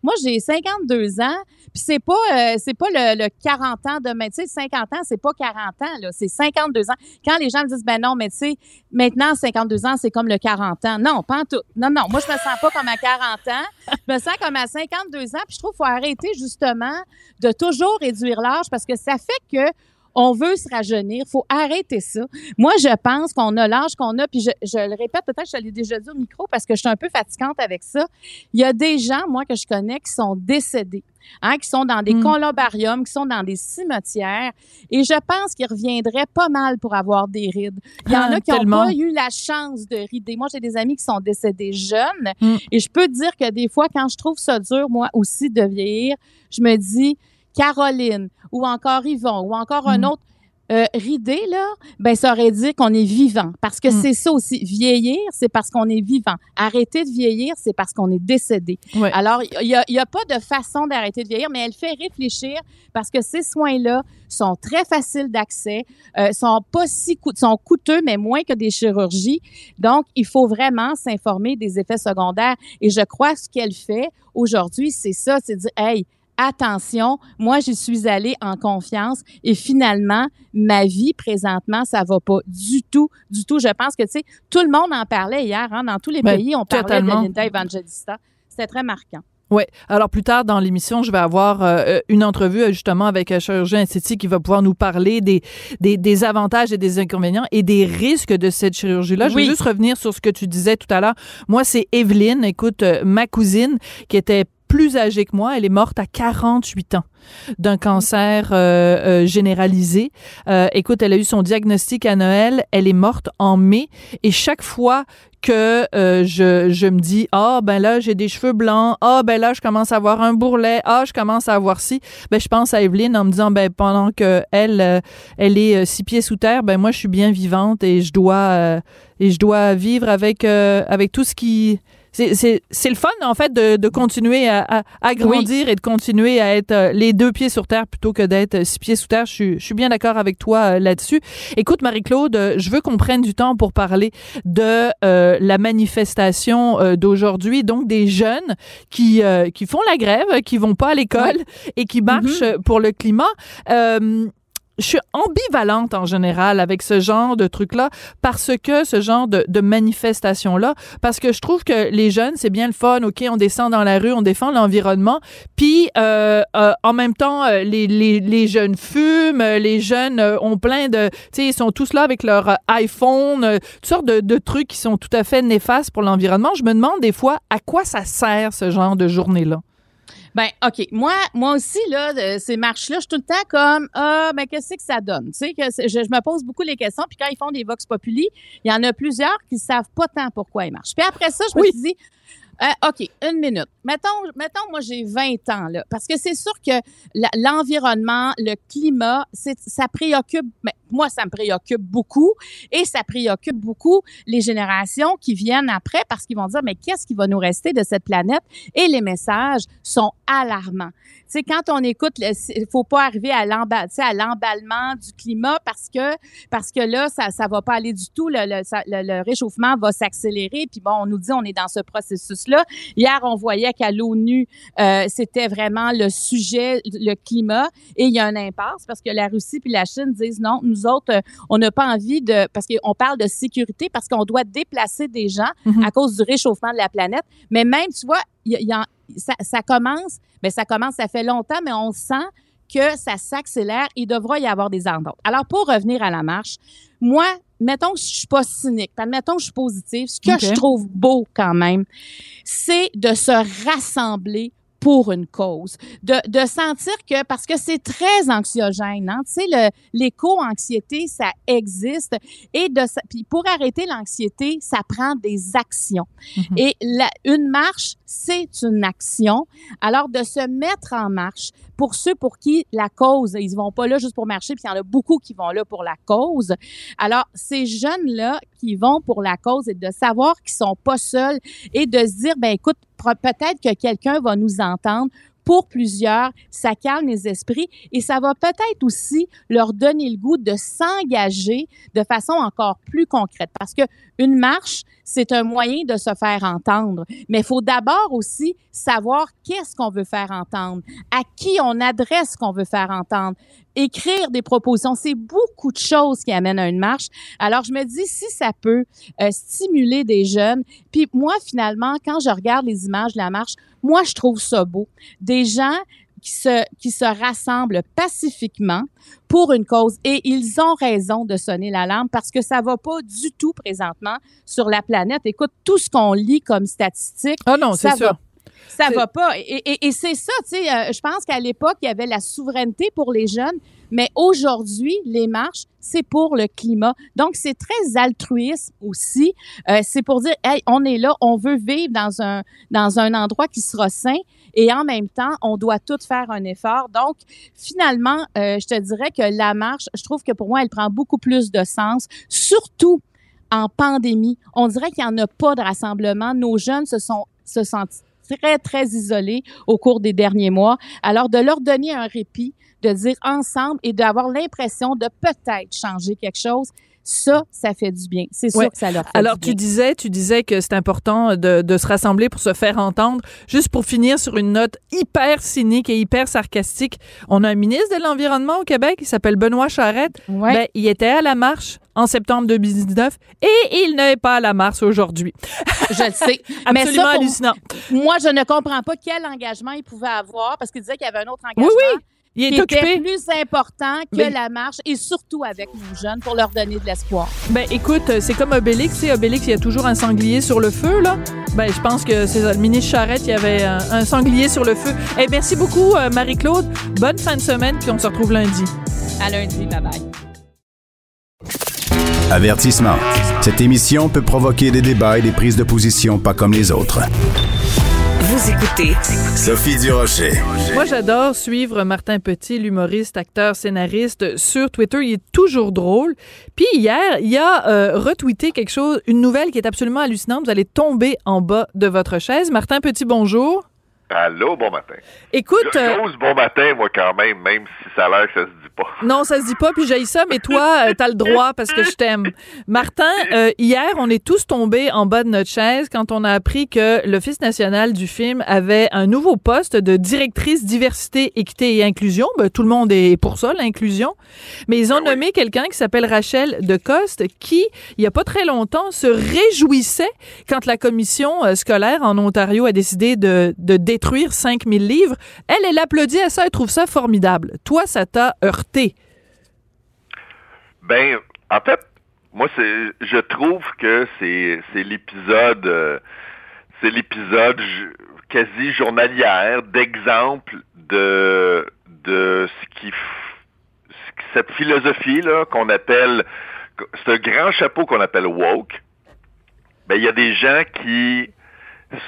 moi, j'ai 52 ans, puis c'est pas, euh, c'est pas le, 40 ans de, mais tu sais, 50 ans, c'est pas 40 ans, là, c'est 52 ans. Quand les gens me disent, ben non, mais tu sais, maintenant, 52 ans, c'est comme le 40 ans. Non, pas en tout. Non, non, moi, je me sens pas comme à 40 ans. Je me sens comme à 52 ans, puis je trouve qu'il faut arrêter justement de toujours réduire l'âge parce que ça fait que on veut se rajeunir. faut arrêter ça. Moi, je pense qu'on a l'âge qu'on a, puis je, le répète, peut-être je l'ai déjà dit au micro parce que je suis un peu fatigante avec ça. Il y a des gens, moi, que je connais qui sont décédés. Hein, qui sont dans des mm. columbariums, qui sont dans des cimetières. Et je pense qu'ils reviendraient pas mal pour avoir des rides. Il y en a ah, qui n'ont pas eu la chance de rider. Moi, j'ai des amis qui sont décédés jeunes. Mm. Et je peux dire que des fois, quand je trouve ça dur, moi aussi, de vieillir, je me dis, Caroline ou encore Yvon ou encore un mm. autre, euh, ridé, là, ben, ça aurait dit qu'on est vivant. Parce que Mm. c'est ça aussi. Vieillir, c'est parce qu'on est vivant. Arrêter de vieillir, c'est parce qu'on est décédé. Ouais. Alors, il n'y a, y a pas de façon d'arrêter de vieillir, mais elle fait réfléchir parce que ces soins-là sont très faciles d'accès, euh, sont pas si coût- sont coûteux, mais moins que des chirurgies. Donc, il faut vraiment s'informer des effets secondaires. Et je crois que ce qu'elle fait aujourd'hui, c'est ça, c'est dire, hey, attention, moi, j'y suis allée en confiance et finalement, ma vie présentement, ça va pas du tout, du tout. Je pense que, tu sais, tout le monde en parlait hier, hein, dans tous les Ben, pays, on parlait de Linda Evangelista. C'était très marquant. Oui. Alors, plus tard dans l'émission, je vais avoir euh, une entrevue euh, justement avec un chirurgien esthétique qui va pouvoir nous parler des, des, des avantages et des inconvénients et des risques de cette chirurgie-là. Je veux juste revenir sur ce que tu disais tout à l'heure. Moi, c'est Evelyne, écoute, euh, ma cousine, qui était plus âgée que moi. Elle est morte à 48 ans d'un cancer euh, euh, généralisé. Euh, écoute, elle a eu son diagnostic à Noël. Elle est morte en mai. Et chaque fois que je, je me dis ah ben là j'ai des cheveux blancs ah ben là je commence à avoir un bourrelet ah je commence à avoir ci ben je pense à Evelyne en me disant ben pendant que elle elle est six pieds sous terre ben moi je suis bien vivante et je dois et je dois vivre avec avec tout ce qui c'est, c'est, c'est le fun, en fait, de, de continuer à, à, à grandir et de continuer à être euh, les deux pieds sur terre plutôt que d'être six pieds sous terre. Je suis, je suis bien d'accord avec toi euh, là-dessus. Écoute, Marie-Claude, euh, je veux qu'on prenne du temps pour parler de euh, la manifestation euh, d'aujourd'hui, donc des jeunes qui, euh, qui font la grève, qui vont pas à l'école et qui marchent euh, pour le climat. Je suis ambivalente en général avec ce genre de truc-là parce que ce genre de, de manifestation-là, parce que je trouve que les jeunes, c'est bien le fun, OK, on descend dans la rue, on défend l'environnement, puis euh, euh, en même temps, euh, les, les, les jeunes fument, euh, les jeunes euh, ont plein de... Tu sais, ils sont tous là avec leur iPhone, toutes sortes de, de trucs qui sont tout à fait néfastes pour l'environnement. Je me demande des fois à quoi ça sert ce genre de journée-là. Ben, OK. Moi, moi aussi, là, de ces marches-là, je suis tout le temps comme, ah, ben, qu'est-ce que ça donne? Tu sais, que je, je me pose beaucoup les questions. Puis quand ils font des Vox Populi, il y en a plusieurs qui savent pas tant pourquoi ils marchent. Puis après ça, je me suis dit, euh, OK, une minute. Mettons, mettons moi, j'ai 20 ans, là. Parce que c'est sûr que l'environnement, le climat, ça préoccupe, moi, ça me préoccupe beaucoup et ça préoccupe beaucoup les générations qui viennent après parce qu'ils vont dire, mais qu'est-ce qui va nous rester de cette planète? Et les messages sont alarmants. Sais, quand on écoute, il faut pas arriver à l'emballement du climat parce que parce que là, ça ça va pas aller du tout. Le, le, le- réchauffement va s'accélérer. Puis bon, on nous dit on est dans ce processus-là. Hier, on voyait qu'à l'ONU, euh, c'était vraiment le sujet, le climat, et il y a un impasse parce que la Russie puis la Chine disent non, nous autres, euh, on n'a pas envie de parce qu'on parle de sécurité parce qu'on doit déplacer des gens Mhm. à cause du réchauffement de la planète. Mais même, tu vois, y y ça, ça commence, mais ça commence, ça fait longtemps, mais on sent que ça s'accélère. Il devra y avoir des ententes. Alors, pour revenir à la marche, moi, mettons que je suis pas cynique, admettons que je suis positive, ce que je trouve beau quand même, c'est de se rassembler pour une cause, de, de sentir que, parce que c'est très anxiogène, hein, tu sais, l'éco-anxiété, ça existe, et de, puis pour arrêter l'anxiété, ça prend des actions. Mhm. Et la, une marche, c'est une action. Alors, de se mettre en marche, pour ceux pour qui la cause, ils vont pas là juste pour marcher, puis il y en a beaucoup qui vont là pour la cause. Alors, ces jeunes-là qui vont pour la cause et de savoir qu'ils sont pas seuls et de se dire, ben écoute, peut-être que quelqu'un va nous entendre. Pour plusieurs, ça calme les esprits et ça va peut-être aussi leur donner le goût de s'engager de façon encore plus concrète. Parce que une marche, c'est un moyen de se faire entendre. Mais il faut d'abord aussi savoir qu'est-ce qu'on veut faire entendre, à qui on adresse qu'on veut faire entendre, écrire des propositions. C'est beaucoup de choses qui amènent à une marche. Alors, je me dis, si ça peut euh, stimuler des jeunes, puis moi, finalement, quand je regarde les images de la marche, moi, je trouve ça beau. Des gens qui se, qui se rassemblent pacifiquement pour une cause. Et ils ont raison de sonner l'alarme parce que ça va pas du tout présentement sur la planète. Écoute, tout ce qu'on lit comme statistiques, Ah non, c'est ça sûr. va ça va pas. Et, et- et c'est ça, tu sais, euh, je pense qu'à l'époque, il y avait la souveraineté pour les jeunes, Mais aujourd'hui, les marches, c'est pour le climat. Donc, c'est très altruiste aussi. Euh, c'est pour dire, hey, on est là, on veut vivre dans un, dans un endroit qui sera sain et en même temps, on doit tout faire un effort. Donc, finalement, euh, je te dirais que la marche, je trouve que pour moi, elle prend beaucoup plus de sens, surtout en pandémie. On dirait qu'il n'y en a pas de rassemblement. Nos jeunes se sont se sentent très, très isolés au cours des derniers mois. Alors, de leur donner un répit, de dire ensemble et d'avoir l'impression de peut-être changer quelque chose, ça, ça fait du bien. C'est sûr Ouais. que ça leur fait Alors, du tu bien. disais, tu disais que c'est important de, de se rassembler pour se faire entendre. Juste pour finir sur une note hyper cynique et hyper sarcastique, on a un ministre de l'Environnement au Québec, il s'appelle Benoît Charette. Ouais. Ben, il était à la marche en septembre 2019 et il n'est pas à la marche aujourd'hui. je le sais. Mais Absolument ça, hallucinant. moi, je ne comprends pas quel engagement il pouvait avoir parce qu'il disait qu'il y avait un autre Oui, engagement oui, il est qui était occupé. plus important que Mais- la marche et surtout avec nos jeunes pour leur donner de l'espoir. Ben, écoute, c'est comme Obélix. Tu sais, Obélix, il y a toujours un sanglier sur le feu, là. Ben, je pense que c'est. Le ministre Charette, il y avait un, un sanglier sur le feu. Eh, merci beaucoup, euh, Marie-Claude. Bonne fin de semaine, puis on se retrouve lundi. À lundi, bye bye. Avertissement. Cette émission peut provoquer des débats et des prises de position pas comme les autres. Vous écoutez Sophie Durocher. Moi, j'adore suivre Martin Petit, l'humoriste, acteur, scénariste, sur Twitter. Il est toujours drôle. Puis hier, il a euh, retweeté quelque chose, une nouvelle qui est absolument hallucinante. Vous allez tomber en bas de votre chaise. Martin Petit, bonjour. Allô, bon matin. Écoute, euh, J'ose bon matin, moi, quand même, même si ça a l'air que ça se dit pas. non, ça se dit pas, puis j'ai ça, mais toi, euh, t'as le droit parce que je t'aime. Martin, euh, hier, on est tous tombés en bas de notre chaise quand on a appris que l'Office national du film avait un nouveau poste de directrice diversité, équité et inclusion. Ben, tout le monde est pour ça, l'inclusion. Mais ils ont Ben oui. nommé quelqu'un qui s'appelle Rachel Decoste, qui, il y a pas très longtemps, se réjouissait quand la commission euh, scolaire en Ontario a décidé de, de détruire 5000 livres. Elle, elle applaudit à ça, elle trouve ça formidable. Toi, ça t'a heurté. Ben, en fait, moi, c'est, je trouve que c'est, c'est l'épisode, euh, c'est l'épisode ju- quasi journalière d'exemple de, ce qui, cette philosophie là qu'on appelle, ce grand chapeau qu'on appelle woke. Ben, il y a des gens qui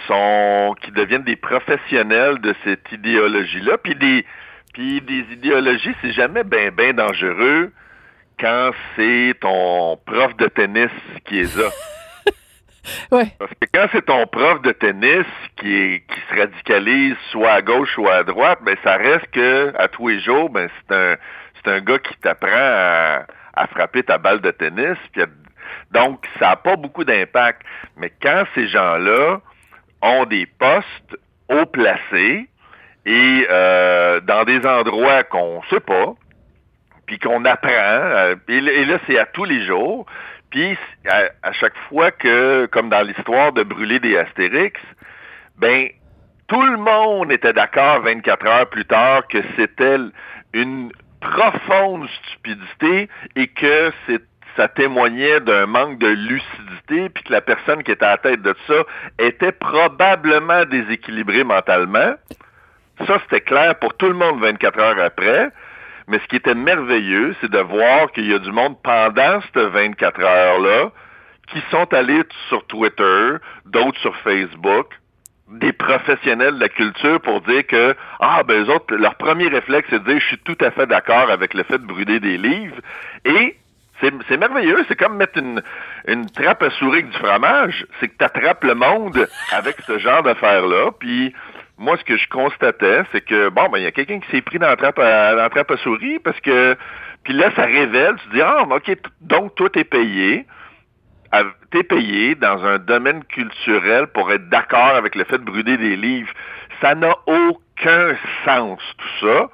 sont, qui deviennent des professionnels de cette idéologie-là, puis des, puis des idéologies, c'est jamais ben ben dangereux quand c'est ton prof de tennis qui est là. Ouais. Parce que quand c'est ton prof de tennis qui, est, qui se radicalise soit à gauche, soit à droite, ben ça reste que à tous les jours, ben c'est un c'est un gars qui t'apprend à, à frapper ta balle de tennis. puis donc, ça n'a pas beaucoup d'impact. Mais quand ces gens-là ont des postes haut placés et euh, dans des endroits qu'on sait pas, puis qu'on apprend, euh, et, là- c'est à tous les jours. Puis à, chaque fois que, comme dans l'histoire de brûler des Astérix, ben tout le monde était d'accord 24 heures plus tard que c'était une profonde stupidité et que ça témoignait d'un manque de lucidité, puis que la personne qui était à la tête de ça était probablement déséquilibrée mentalement. Ça, c'était clair pour tout le monde 24 heures après. Mais ce qui était merveilleux, c'est de voir qu'il y a du monde pendant cette 24 heures-là qui sont allés sur Twitter, d'autres sur Facebook, des professionnels de la culture pour dire que, ah, ben, eux autres, leur premier réflexe, c'est de dire, je suis tout à fait d'accord avec le fait de brûler des livres. Et c'est merveilleux, c'est comme mettre une, une trappe à souris avec du fromage. C'est que tu attrapes le monde avec ce genre d'affaires-là. Puis moi, ce que je constatais, c'est que, bon, ben, il y a quelqu'un qui s'est pris dans la trappe à, dans la trappe à souris parce que, puis là, ça révèle, tu dis, ah, OK, donc toi, t'es payé. T'es payé dans un domaine culturel pour être d'accord avec le fait de brûler des livres. Ça n'a aucun sens, tout ça.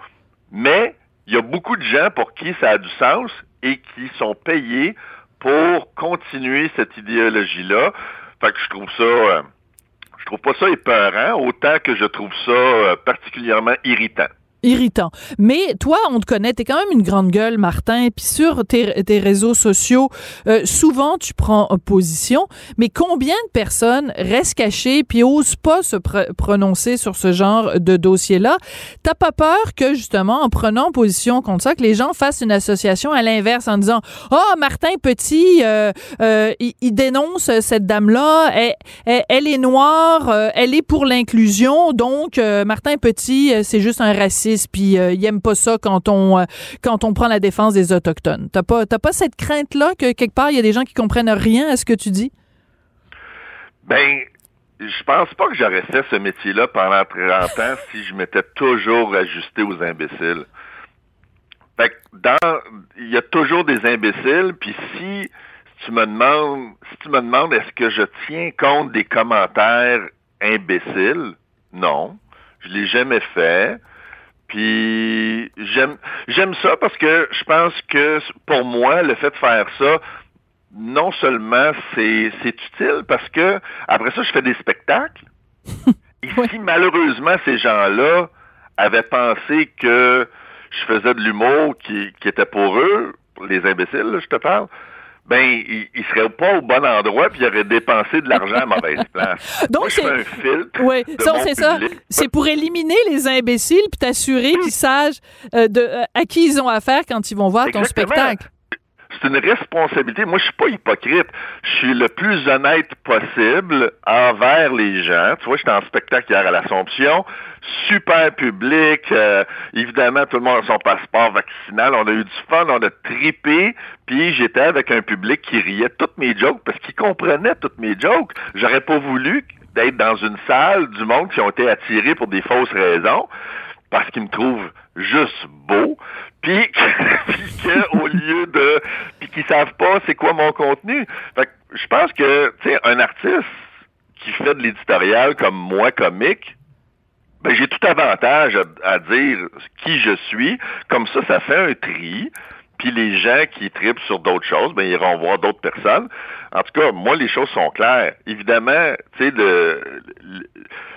Mais il y a beaucoup de gens pour qui ça a du sens et qui sont payés pour continuer cette idéologie-là. Fait je trouve ça, euh, je trouve pas ça épeurant, autant que je trouve ça euh, particulièrement irritant. Irritant. Mais toi, on te connaît, t'es quand même une grande gueule, Martin, puis sur tes, réseaux sociaux, euh, souvent tu prends position, mais combien de personnes restent cachées puis osent pas se prononcer sur ce genre de dossier-là? T'as pas peur que, justement, en prenant position contre ça, que les gens fassent une association à l'inverse en disant, oh, Martin Petit, euh, euh, il, dénonce cette dame-là, elle, elle, est noire, elle est pour l'inclusion, donc Martin Petit, c'est juste un raciste puis euh, il aime pas ça quand on euh, quand on prend la défense des autochtones. T'as pas t'as pas cette crainte là que quelque part il y a des gens qui comprennent rien à ce que tu dis? Ben je pense pas que j'aurais fait ce métier-là pendant 30 ans si je m'étais toujours ajusté aux imbéciles. Fait que il y a toujours des imbéciles, puis si tu me demandes si tu me demandes est-ce que je tiens compte des commentaires imbéciles, non. Je l'ai jamais fait. Puis j'aime j'aime ça parce que je pense que pour moi, le fait de faire ça, non seulement c'est utile parce que après ça, je fais des spectacles. Et si malheureusement ces gens-là avaient pensé que je faisais de l'humour qui, qui était pour eux, les imbéciles, je te parle, ben, il, il, serait pas au bon endroit puis il aurait dépensé de l'argent à mauvaise place. Donc, c'est un filtre. Oui, c'est ça. C'est pour éliminer les imbéciles puis t'assurer qu'ils sachent euh, de, euh, à qui ils ont affaire quand ils vont voir ton spectacle c'est une responsabilité. Moi, je suis pas hypocrite. Je suis le plus honnête possible envers les gens. Tu vois, j'étais en spectacle hier à l'Assomption. Super public. Euh, évidemment, tout le monde a son passeport vaccinal. On a eu du fun, on a tripé. Puis j'étais avec un public qui riait toutes mes jokes parce qu'il comprenait toutes mes jokes. J'aurais pas voulu d'être dans une salle du monde qui ont été attirés pour des fausses raisons parce qu'ils me trouvent juste beau, puis qu'au lieu de puis qu'ils savent pas c'est quoi mon contenu. Fait que je pense que tu sais un artiste qui fait de l'éditorial comme moi comique ben, j'ai tout avantage à, dire qui je suis. Comme ça, ça fait un tri. Puis les gens qui tripent sur d'autres choses, ben, ils iront voir d'autres personnes. En tout cas, moi, les choses sont claires. Évidemment, tu sais, le,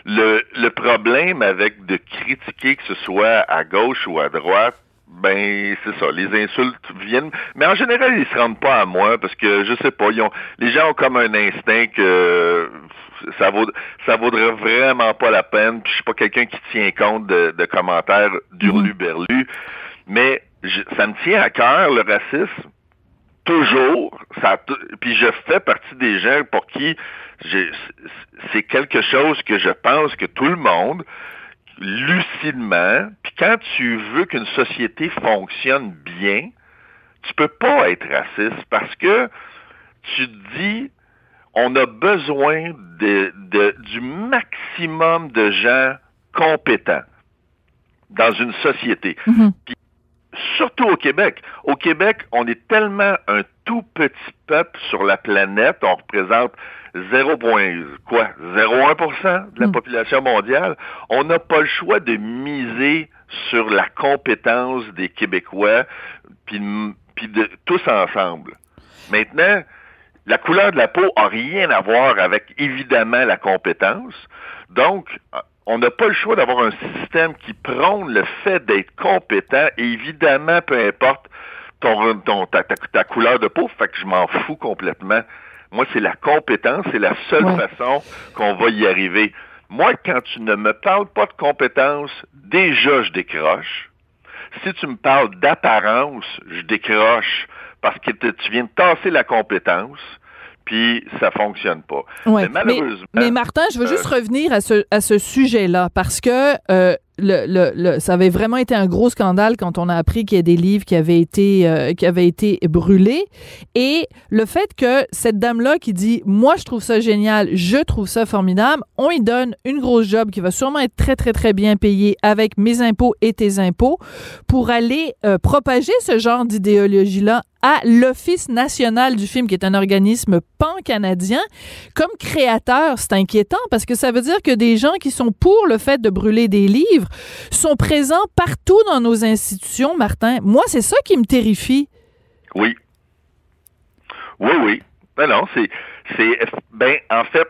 le, le problème avec de critiquer que ce soit à gauche ou à droite, ben c'est ça, les insultes viennent, mais en général ils se rendent pas à moi parce que je sais pas, ils ont, les gens ont comme un instinct que ça vaut, ça vaudrait vraiment pas la peine. Puis je suis pas quelqu'un qui tient compte de, de commentaires d'urlu-berlu, mhm. mais ça me tient à cœur le racisme toujours. Ça, puis je fais partie des gens pour qui c'est quelque chose que je pense que tout le monde lucidement, puis quand tu veux qu'une société fonctionne bien, tu peux pas être raciste parce que tu dis on a besoin de, du maximum de gens compétents dans une société. Mm-hmm. surtout au Québec. Au Québec, on est tellement un tout petit peuple sur la planète, on représente 0, quoi? 0,1% de la hmm. population mondiale? On n'a pas le choix de miser sur la compétence des Québécois, puis, de tous ensemble. Maintenant, la couleur de la peau a rien à voir avec évidemment la compétence. Donc, on n'a pas le choix d'avoir un système qui prône le fait d'être compétent, et évidemment, peu importe ton, ton ta, ta, couleur de peau, fait que je m'en fous complètement. Moi, c'est la compétence, c'est la seule façon qu'on va y arriver. Moi, quand tu ne me parles pas de compétence, déjà, je décroche. Si tu me parles d'apparence, je décroche parce que tu viens de tasser la compétence puis ça fonctionne pas. mais malheureusement. Mais, Martin, je veux juste euh, revenir à ce, à ce sujet-là parce que euh, le, le, ça avait vraiment été un gros scandale quand on a appris qu'il y a des livres qui avaient été euh, qui avaient été brûlés. Et le fait que cette dame là qui dit moi je trouve ça génial je trouve ça formidable on y donne une grosse job qui va sûrement être très très très bien payée avec mes impôts et tes impôts pour aller euh, propager ce genre d'idéologie là à l'Office national du film, qui est un organisme pan-canadien. Comme créateur, c'est inquiétant parce que ça veut dire que des gens qui sont pour le fait de brûler des livres sont présents partout dans nos institutions, Martin. Moi, c'est ça qui me terrifie. Oui. Oui, oui. Ben non, c'est, c'est, ben, en fait,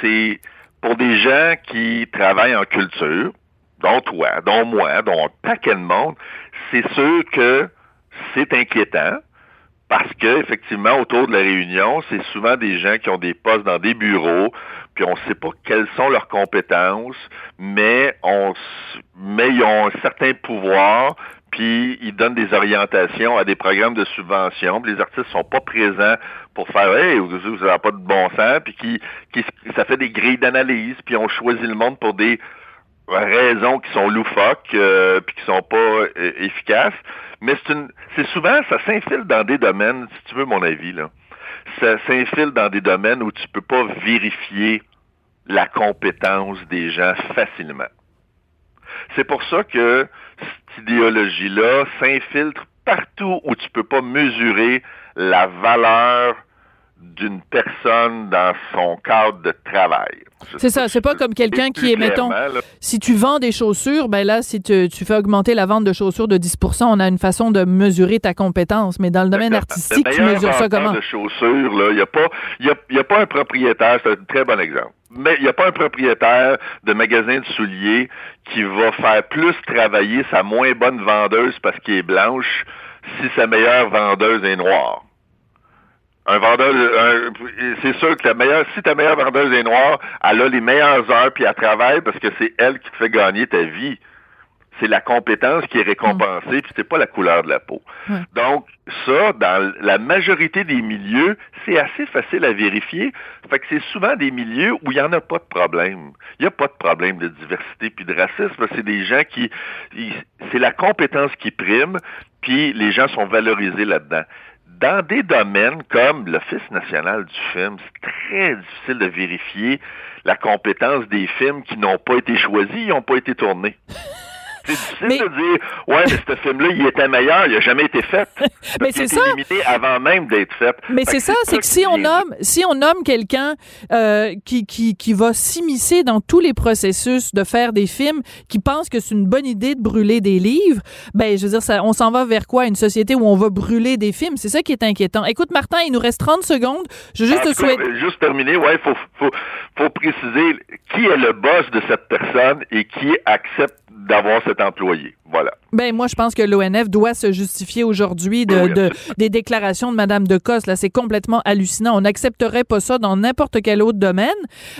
c'est pour des gens qui travaillent en culture, dont toi, dont moi, dont un paquet de monde, c'est sûr que c'est inquiétant parce que effectivement autour de la réunion, c'est souvent des gens qui ont des postes dans des bureaux, puis on ne sait pas quelles sont leurs compétences, mais on mais ils ont un certain pouvoir, puis ils donnent des orientations à des programmes de subvention, les artistes sont pas présents pour faire hey, vous n'avez pas de bon sens, puis qui, qui ça fait des grilles d'analyse, puis on choisit le monde pour des raisons qui sont loufoques, euh, puis qui sont pas euh, efficaces. Mais c'est souvent, ça s'infile dans des domaines, si tu veux mon avis là, ça s'infile dans des domaines où tu peux pas vérifier la compétence des gens facilement. C'est pour ça que cette idéologie-là s'infiltre partout où tu peux pas mesurer la valeur d'une personne dans son cadre de travail. C'est ça, c'est pas comme quelqu'un qui est, mettons, si tu vends des chaussures, ben là, si tu, fais augmenter la vente de chaussures de 10% on a une façon de mesurer ta compétence, mais dans le domaine artistique, tu mesures ça comment? de chaussures, là, il n'y a, pas, y a, y a pas un propriétaire, c'est un très bon exemple, mais il n'y a pas un propriétaire de magasin de souliers qui va faire plus travailler sa moins bonne vendeuse parce qu'elle est blanche si sa meilleure vendeuse est noire. Un vendeur, c'est sûr que la meilleure, si ta meilleure vendeuse est noire, elle a les meilleures heures puis elle travaille parce que c'est elle qui te fait gagner ta vie. C'est la compétence qui est récompensée, mm. puis c'est pas la couleur de la peau. Donc, ça, dans la majorité des milieux, c'est assez facile à vérifier. Fait que c'est souvent des milieux où il n'y en a pas de problème. Il n'y a pas de problème de diversité puis de racisme. C'est des gens qui, c'est la compétence qui prime, puis les gens sont valorisés là-dedans dans des domaines comme l'Office national du film, c'est très difficile de vérifier la compétence des films qui n'ont pas été choisis, ils n'ont pas été tournés. C'est difficile de dire, ouais, mais ce film-là, il était meilleur, il n'a jamais été fait. mais c'est ça. avant même d'être fait. Mais c'est ça, c'est que si on nomme, si on nomme quelqu'un euh, qui, qui, qui va s'immiscer dans tous les processus de faire des films, qui pense que c'est une bonne idée de brûler des livres, ben, je veux dire, ça, on s'en va vers quoi? Une société où on va brûler des films? C'est ça qui est inquiétant. Écoute, Martin, il nous reste 30 secondes. Je veux juste te souhaiter. Juste terminer, ouais, faut, faut, faut préciser qui est le boss de cette personne et qui accepte d'avoir cet employé. Voilà. Ben moi, je pense que l'ONF doit se justifier aujourd'hui de, des déclarations de Madame de Cosse. Là, c'est complètement hallucinant. On n'accepterait pas ça dans n'importe quel autre domaine.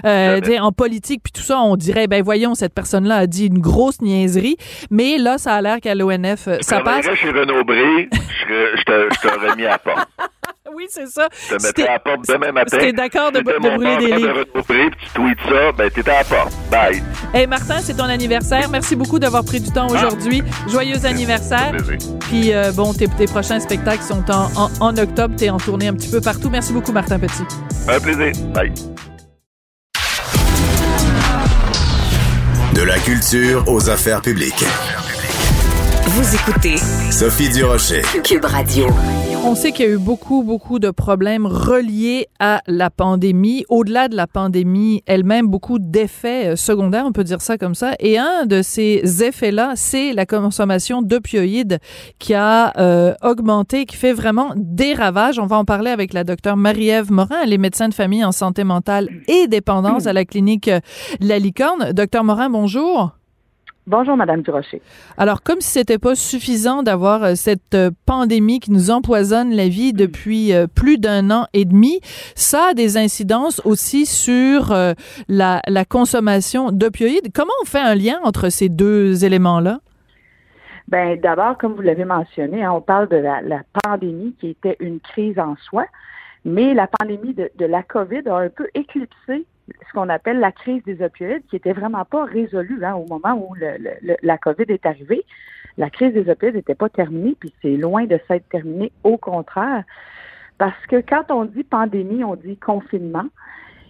Euh, en politique puis tout ça, on dirait ben voyons, cette personne-là a dit une grosse niaiserie. Mais là, ça a l'air qu'à l'ONF, ça passe. chez Renaud Bré, je t'aurais mis à part. oui, c'est ça. Je te mettais à la porte demain matin. T'es d'accord de, de brûler des livres. De puis tu tweets ça, ben t'étais à la porte. Bye. Hey Martin, c'est ton anniversaire. Merci beaucoup d'avoir pris du temps ah. aujourd'hui. Joyeux anniversaire. Puis euh, bon, tes, tes, prochains spectacles sont en, en, en octobre. T'es en tournée un petit peu partout. Merci beaucoup, Martin Petit. Un plaisir. Bye. De la culture aux affaires publiques. Vous écoutez Sophie Durocher. Cube Radio. On sait qu'il y a eu beaucoup, beaucoup de problèmes reliés à la pandémie. Au-delà de la pandémie elle-même, beaucoup d'effets euh, secondaires, on peut dire ça comme ça. Et un de ces effets-là, c'est la consommation d'opioïdes qui a euh, augmenté, qui fait vraiment des ravages. On va en parler avec la docteure Marie-Ève Morin. Elle est médecin de famille en santé mentale et dépendance à la clinique euh, La Licorne. Docteur Morin, bonjour. Bonjour, Madame Durocher. Alors, comme si c'était pas suffisant d'avoir euh, cette euh, pandémie qui nous empoisonne la vie depuis euh, plus d'un an et demi, ça a des incidences aussi sur la, consommation d'opioïdes. Comment on fait un lien entre ces deux éléments-là? Ben, d'abord, comme vous l'avez mentionné, hein, on parle de la, pandémie qui était une crise en soi, mais la pandémie de, de la COVID a un peu éclipsé ce qu'on appelle la crise des opioïdes, qui était vraiment pas résolue hein, au moment où la COVID est arrivée. La crise des opioïdes n'était pas terminée, puis c'est loin de s'être terminée, au contraire. Parce que quand on dit pandémie, on dit confinement.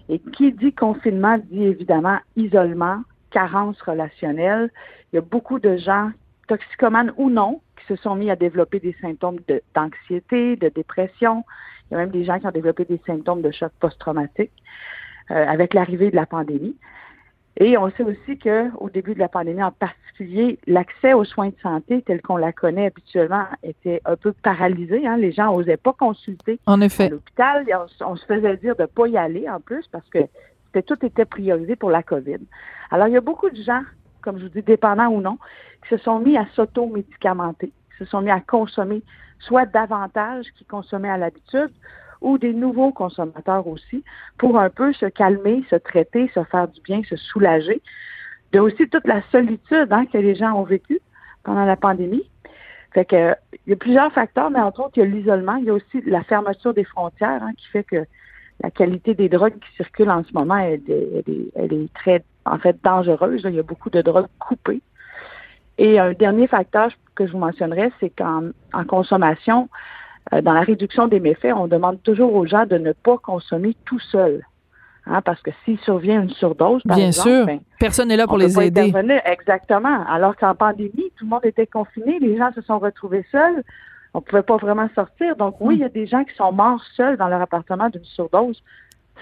Et qui dit confinement dit évidemment isolement, carence relationnelle. Il y a beaucoup de gens, toxicomanes ou non, qui se sont mis à développer des symptômes d'anxiété, de, de dépression. Il y a même des gens qui ont développé des symptômes de choc post-traumatique. Euh, avec l'arrivée de la pandémie. Et on sait aussi qu'au début de la pandémie en particulier, l'accès aux soins de santé tel qu'on la connaît habituellement était un peu paralysé. Hein. Les gens n'osaient pas consulter en effet. l'hôpital. On, se faisait dire de ne pas y aller en plus parce que tout était priorisé pour la COVID. Alors, il y a beaucoup de gens comme je vous dis, dépendants ou non, qui se sont mis à s'auto-médicamenter, qui se sont mis à consommer soit davantage qu'ils consommaient à l'habitude, ou des nouveaux consommateurs aussi, pour un peu se calmer, se traiter, se faire du bien, se soulager. Il y a aussi toute la solitude hein, que les gens ont vécue pendant la pandémie. Fait que il y a plusieurs facteurs, mais entre autres, il y a l'isolement, il y a aussi la fermeture des frontières hein, qui fait que la qualité des drogues qui circulent en ce moment, elle, est, très, en fait, dangereuse. Il y a beaucoup de drogues coupées. Et un dernier facteur que je vous mentionnerai, c'est qu'en en consommation, dans la réduction des méfaits, on demande toujours aux gens de ne pas consommer tout seul. Hein, parce que s'il survient une surdose, par Bien exemple, sûr, ben, personne n'est là pour les aider. intervenir. Exactement. Alors qu'en pandémie, tout le monde était confiné, les gens se sont retrouvés seuls, on ne pouvait pas vraiment sortir. Donc oui, il y a des gens qui sont morts seuls dans leur appartement d'une surdose,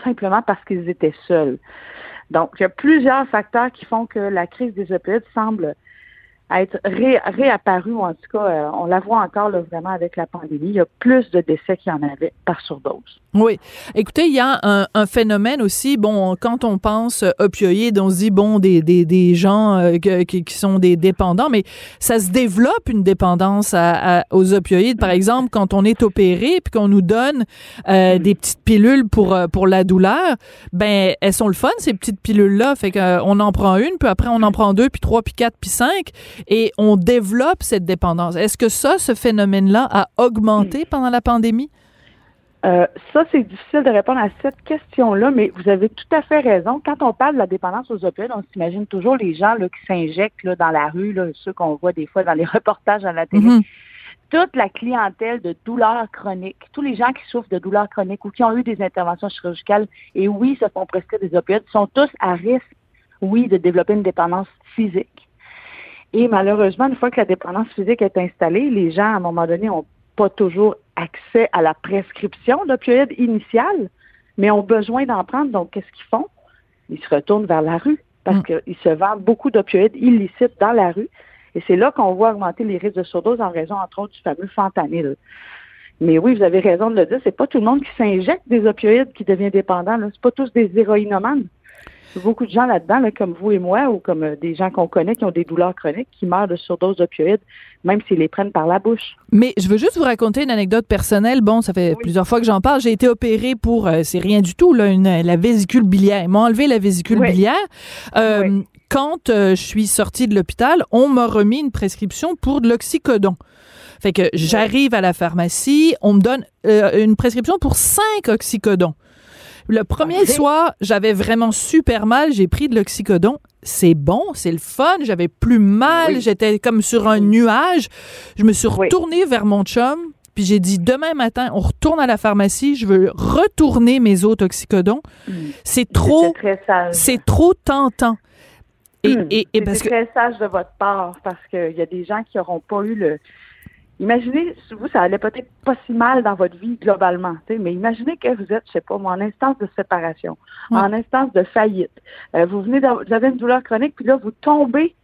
simplement parce qu'ils étaient seuls. Donc, il y a plusieurs facteurs qui font que la crise des opioïdes semble être ré- en tout cas, euh, on la voit encore vraiment avec la pandémie. Il y a plus de décès qu'il y en avait par surdose. Oui. Écoutez, il y a un, phénomène aussi, bon, quand on pense opioïdes, on se dit, bon, des, des, des gens euh, qui, qui sont des dépendants, mais ça se développe une dépendance à, à- aux opioïdes. Par exemple, quand on est opéré puis qu'on nous donne euh, des petites pilules pour, pour la douleur, ben, elles sont le fun, ces petites pilules-là. Fait qu'on en prend une, puis après, on en prend deux, puis trois, puis quatre, puis cinq, et on développe cette dépendance. Est-ce que ça, ce phénomène-là, a augmenté pendant la pandémie? Euh, ça, c'est difficile de répondre à cette question-là, mais vous avez tout à fait raison. Quand on parle de la dépendance aux opioïdes, on s'imagine toujours les gens là, qui s'injectent là, dans la rue, là, ceux qu'on voit des fois dans les reportages à la télé. Mhm. Toute la clientèle de douleurs chroniques, tous les gens qui souffrent de douleurs chroniques ou qui ont eu des interventions chirurgicales et oui, se font prescrire des opioïdes, sont tous à risque, oui, de développer une dépendance physique. Et malheureusement, une fois que la dépendance physique est installée, les gens, à un moment donné, n'ont pas toujours accès à la prescription d'opioïdes initiale, mais ont besoin d'en prendre. Donc, qu'est-ce qu'ils font? Ils se retournent vers la rue parce Mm. qu'ils se vendent beaucoup d'opioïdes illicites dans la rue. Et c'est là qu'on voit augmenter les risques de surdose en raison, entre autres, du fameux fentanyl. Mais oui, vous avez raison de le dire, c'est pas tout le monde qui s'injecte des opioïdes qui devient dépendant. Là. C'est pas tous des héroïnomanes. Beaucoup de gens là-dedans, là, comme vous et moi, ou comme euh, des gens qu'on connaît qui ont des douleurs chroniques, qui meurent de surdose d'opioïdes, même s'ils les prennent par la bouche. Mais je veux juste vous raconter une anecdote personnelle. Bon, ça fait plusieurs fois que j'en parle. J'ai été opérée pour, euh, c'est rien du tout, là, une, la vésicule biliaire. Ils m'ont enlevé la vésicule Oui. biliaire. Euh, Oui. Quand euh, je suis sortie de l'hôpital, on m'a remis une prescription pour de l'oxycodon. Fait que j'arrive à la pharmacie, on me donne euh, une prescription pour cinq oxycodons. Le premier soir, j'avais vraiment super mal. J'ai pris de l'oxycodon. C'est bon, c'est le fun. J'avais plus mal. Oui. J'étais comme sur un nuage. Je me suis Oui. retournée vers mon chum. Puis j'ai dit, demain matin, on retourne à la pharmacie. Je veux retourner mes autres oxycodons. C'est trop, c'est trop tentant. Et, Hmm. et, que, très sage de votre part parce qu'il y a des gens qui n'auront pas eu le. Imaginez, vous, ça allait peut-être pas si mal dans votre vie globalement, mais imaginez que vous êtes, je sais pas, en instance de séparation, Ouais. en instance de faillite. Euh, vous venez d'avoir, vous avez une douleur chronique, puis là, vous tombez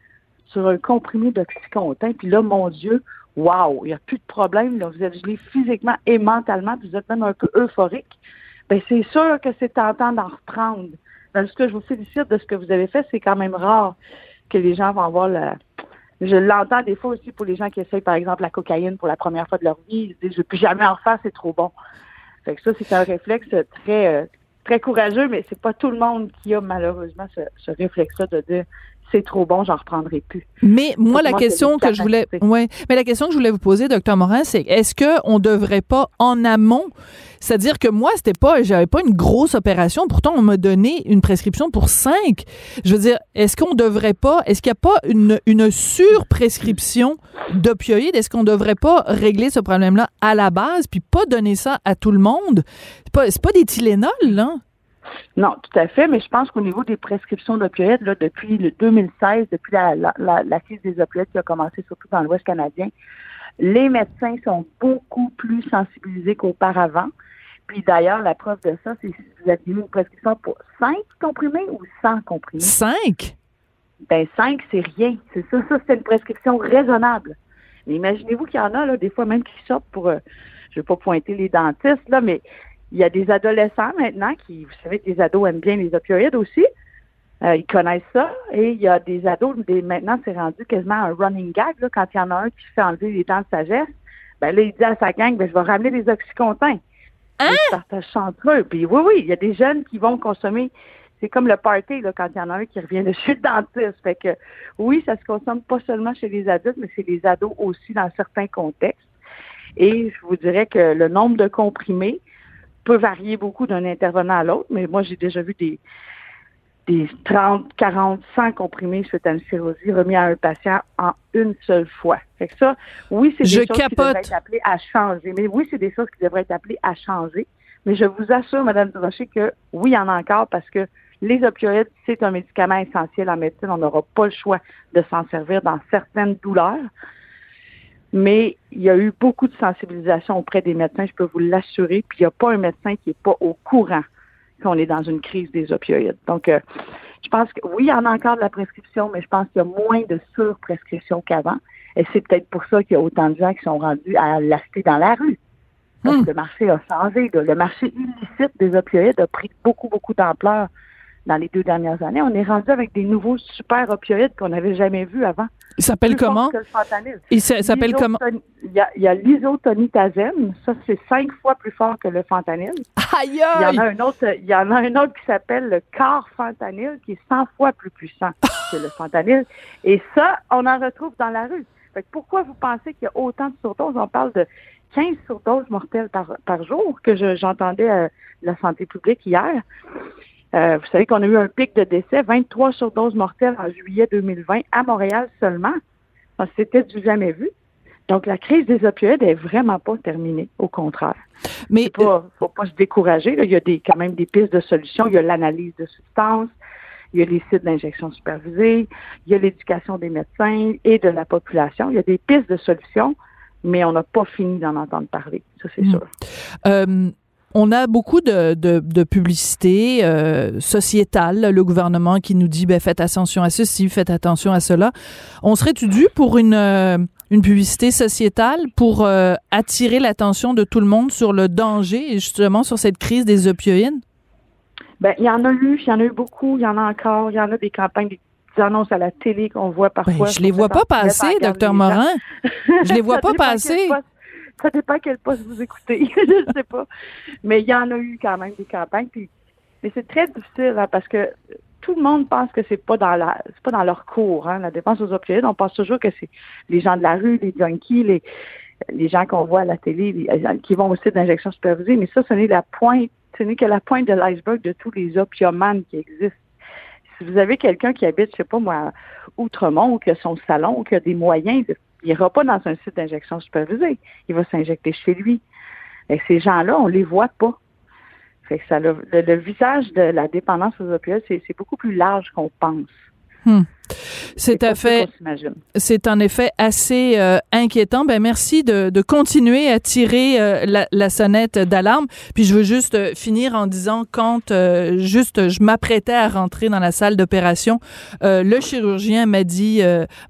sur un comprimé d'oxycontin, puis là, mon Dieu, waouh, il n'y a plus de problème, là, vous êtes gelé physiquement et mentalement, puis vous êtes même un peu euphorique. Ben, c'est sûr que c'est tentant d'en reprendre. Ben, ce que je vous félicite de ce que vous avez fait, c'est quand même rare que les gens vont avoir la. Je l'entends des fois aussi pour les gens qui essayent, par exemple, la cocaïne pour la première fois de leur vie. Ils se disent, je ne plus jamais en refaire, c'est trop bon. Fait que ça, c'est un réflexe très, euh, très courageux, mais c'est pas tout le monde qui a malheureusement ce réflexe-là de dire, c'est trop bon, j'en reprendrai plus. mais moi, la moi, question que je voulais, ouais, mais la question que je voulais vous poser, docteur Morin, c'est est-ce que on devrait pas en amont, c'est-à-dire que moi, c'était pas, j'avais pas une grosse opération, pourtant on m'a donné une prescription pour cinq. Je veux dire, est-ce qu'on devrait pas, est-ce qu'il n'y a pas une, une surprescription d'opioïdes? Est-ce qu'on devrait pas régler ce problème-là à la base, puis pas donner ça à tout le monde? C'est pas, pas des Tylenol, là? Non, tout à fait, mais je pense qu'au niveau des prescriptions d'opioïdes, là, depuis le 2016, depuis la, la, la, la crise des opioïdes qui a commencé surtout dans l'Ouest canadien, les médecins sont beaucoup plus sensibilisés qu'auparavant. Puis d'ailleurs, la preuve de ça, c'est si vous avez une prescription pour 5 comprimés ou 100 comprimés? Cinq? Ben 5, c'est rien. C'est ça, ça c'est une prescription raisonnable. Mais imaginez-vous qu'il y en a, là, des fois même qui sortent pour, euh, je ne vais pas pointer les dentistes, là, mais il y a des adolescents maintenant qui, vous savez que les ados aiment bien les opioïdes aussi, Euh, ils connaissent ça et il y a des ados, des, maintenant c'est rendu quasiment un running gag là, quand il y en a un qui fait enlever les dents de sagesse. Ben là, il dit à sa gang, ben, je vais ramener des oxycontins. Hein? Ils partagent entre eux. Puis oui, oui, il y a des jeunes qui vont consommer. C'est comme le party là, quand il y en a un qui revient de chez le dentiste. Fait que oui, ça se consomme pas seulement chez les adultes, mais c'est les ados aussi dans certains contextes. Et je vous dirais que le nombre de comprimés peut varier beaucoup d'un intervenant à l'autre, mais moi j'ai déjà vu des des 30, 40, 100 comprimés suite à une cirrhosie remis à un patient en une seule fois. Fait que ça, oui, c'est des Je choses qui devraient être appelées à changer. Mais oui, c'est des choses qui devraient être appelées à changer. Mais je vous assure, Madame Durocher, que oui, il y en a encore parce que les opioïdes, c'est un médicament essentiel en médecine. On n'aura pas le choix de s'en servir dans certaines douleurs. Mais il y a eu beaucoup de sensibilisation auprès des médecins, je peux vous l'assurer. Puis il n'y a pas un médecin qui n'est pas au courant qu'on est dans une crise des opioïdes. Donc, euh, je pense que oui, il y en a encore de la prescription, mais je pense qu'il y a moins de surprescription qu'avant. Et c'est peut-être pour ça qu'il y a autant de gens qui sont rendus à l'acheter dans la rue. Parce que le marché a changé. là. Le marché illicite des opioïdes a pris beaucoup, beaucoup d'ampleur dans les deux dernières années. On est rendu avec des nouveaux super opioïdes qu'on n'avait jamais vus avant. Il s'appelle comment? que le fentanyl. Il s'appelle comment? Il y a, il y a l'isotonitazène. Ça, c'est cinq fois plus fort que le fentanyl. Aïe, Il y en a un autre, il y en a un autre qui s'appelle le carfentanyl, qui est 100 fois plus puissant que le fentanyl. Et ça, on en retrouve dans la rue. Fait que pourquoi vous pensez qu'il y a autant de surdoses? On parle de 15 surdoses mortelles par, par jour que je- j'entendais à la santé publique hier. Euh, vous savez qu'on a eu un pic de décès, 23 surdoses mortelles en juillet 2020 à Montréal seulement. C'était du jamais vu. Donc, la crise des opioïdes est vraiment pas terminée, au contraire. Mais C'est pas, faut pas se décourager. là. Il y a des, quand même des pistes de solutions. Il y a l'analyse de substances, il y a les sites d'injection supervisés, il y a l'éducation des médecins et de la population. Il y a des pistes de solutions, mais on n'a pas fini d'en entendre parler. Ça, c'est Mm. sûr. Euh, on a beaucoup de, de, de publicité euh, sociétale, le gouvernement qui nous dit ben, faites attention à ceci, faites attention à cela. On serait-tu dû pour une, euh, une publicité sociétale pour euh, attirer l'attention de tout le monde sur le danger et justement sur cette crise des opioïdes? Ben, il y en a eu, il y en a eu beaucoup, il y en a encore, il y en a des campagnes, des annonces à la télé qu'on voit Ben, parfois. je les vois pas passer, docteur Morin. Je les vois pas passer. Ça dépend quel poste vous écoutez. je sais pas. Mais il y en a eu quand même des campagnes. Puis, mais c'est très difficile hein, parce que tout le monde pense que c'est pas dans la c'est pas dans leur cours, hein, la défense aux opioïdes. On pense toujours que c'est les gens de la rue, les junkies, les, les gens qu'on voit à la télé, qui vont au site d'injection supervisée, mais ça, ce n'est la pointe, ce n'est que la pointe de l'iceberg de tous les opiomanes qui existent. Si vous avez quelqu'un qui habite, je sais pas moi, à Outremont, ou qui a son salon, ou qui a des moyens, de- il n'ira pas dans un site d'injection supervisée. Il va s'injecter chez lui. Et ces gens-là, on les voit pas. Fait que ça, le, le- visage de la dépendance aux opioïdes, c'est beaucoup plus large qu'on pense. C'est pas à fait. C'est en effet assez euh, inquiétant. Ben merci de, de continuer à tirer euh, la, la sonnette d'alarme. Puis je veux juste euh, finir en disant quand euh, juste je m'apprêtais à rentrer dans la salle d'opération, le chirurgien m'a dit,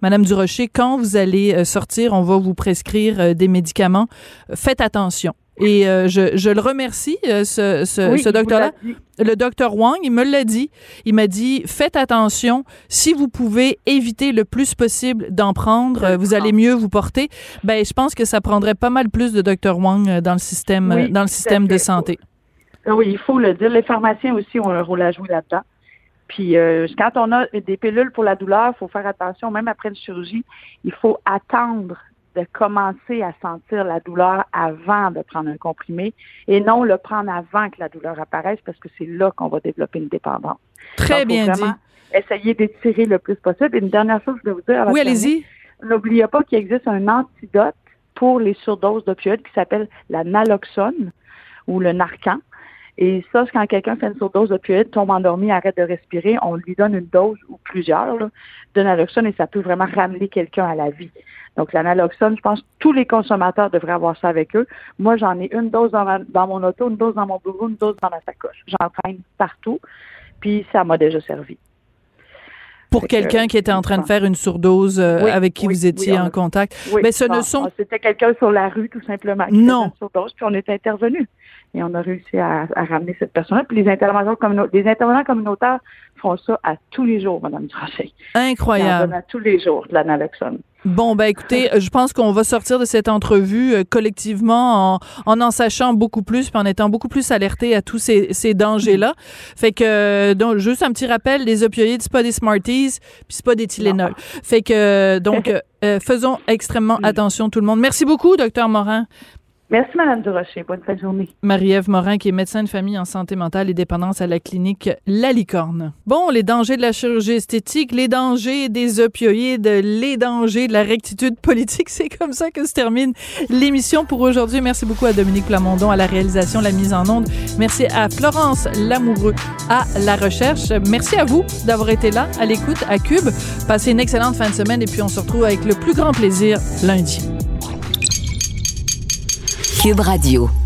Madame Durocher, quand vous allez sortir, on va vous prescrire des médicaments. Faites attention. Et euh, je, je le remercie, euh, ce, ce, Oui, ce docteur-là le docteur Wang, il me l'a dit. Il m'a dit faites attention. Si vous pouvez éviter le plus possible d'en prendre, euh, vous allez mieux vous porter. Ben, je pense que ça prendrait pas mal plus de docteur Wang euh, dans le système, Oui, euh, dans le système de santé. Ah Oui, il faut le dire. Les pharmaciens aussi ont un rôle à jouer là-dedans. Puis euh, quand on a des pilules pour la douleur, il faut faire attention, même après une chirurgie, il faut attendre de commencer à sentir la douleur avant de prendre un comprimé et non le prendre avant que la douleur apparaisse parce que c'est là qu'on va développer une dépendance. Très Donc, bien dit. Essayer d'étirer le plus possible. Et une dernière chose que je voulais vous dire. avant Oui, allez-y. N'oubliez pas qu'il existe un antidote pour les surdoses d'opioïdes qui s'appelle la naloxone ou le narcan. Et ça, quand quelqu'un fait une surdose d'opioïdes, tombe endormi, arrête de respirer, on lui donne une dose ou plusieurs là, de naloxone et ça peut vraiment ramener quelqu'un à la vie. Donc, la naloxone, je pense que tous les consommateurs devraient avoir ça avec eux. Moi, j'en ai une dose dans, ma- dans mon auto, une dose dans mon bureau, une dose dans ma sacoche. J'en traîne partout, puis ça m'a déjà servi. Pour quelqu'un qui était en train de faire une surdose euh, Oui, avec qui oui, vous étiez oui, en contact. Oui, Mais ce ne sont- C'était quelqu'un sur la rue, tout simplement, qui Non. faisait une surdose, puis on est intervenu. Et on a réussi à, à ramener cette personne-là. Puis les intervenants, communautaires, les intervenants communautaires font ça à tous les jours, Mme Durocher. Incroyable. À tous les jours, de la naloxone. Bon, ben écoutez, je pense qu'on va sortir de cette entrevue euh, collectivement en, en, en sachant beaucoup plus, puis en étant beaucoup plus alerté à tous ces, ces dangers-là. Fait que, euh, donc, juste un petit rappel, les opioïdes, c'est pas des Smarties, puis c'est pas des Tylenol. Fait que, donc, euh, faisons extrêmement attention tout le monde. Merci beaucoup, docteur Morin. Merci, Mme Durocher. Bonne fin de journée. Marie-Ève Morin, qui est médecin de famille en santé mentale et dépendance à la clinique La Licorne. Bon, les dangers de la chirurgie esthétique, les dangers des opioïdes, les dangers de la rectitude politique, c'est comme ça que se termine l'émission pour aujourd'hui. Merci beaucoup à Dominique Plamondon à la réalisation, la mise en onde. Merci à Florence Lamoureux à la recherche. Merci à vous d'avoir été là, à l'écoute, à Cube. Passez une excellente fin de semaine et puis on se retrouve avec le plus grand plaisir lundi. Radio.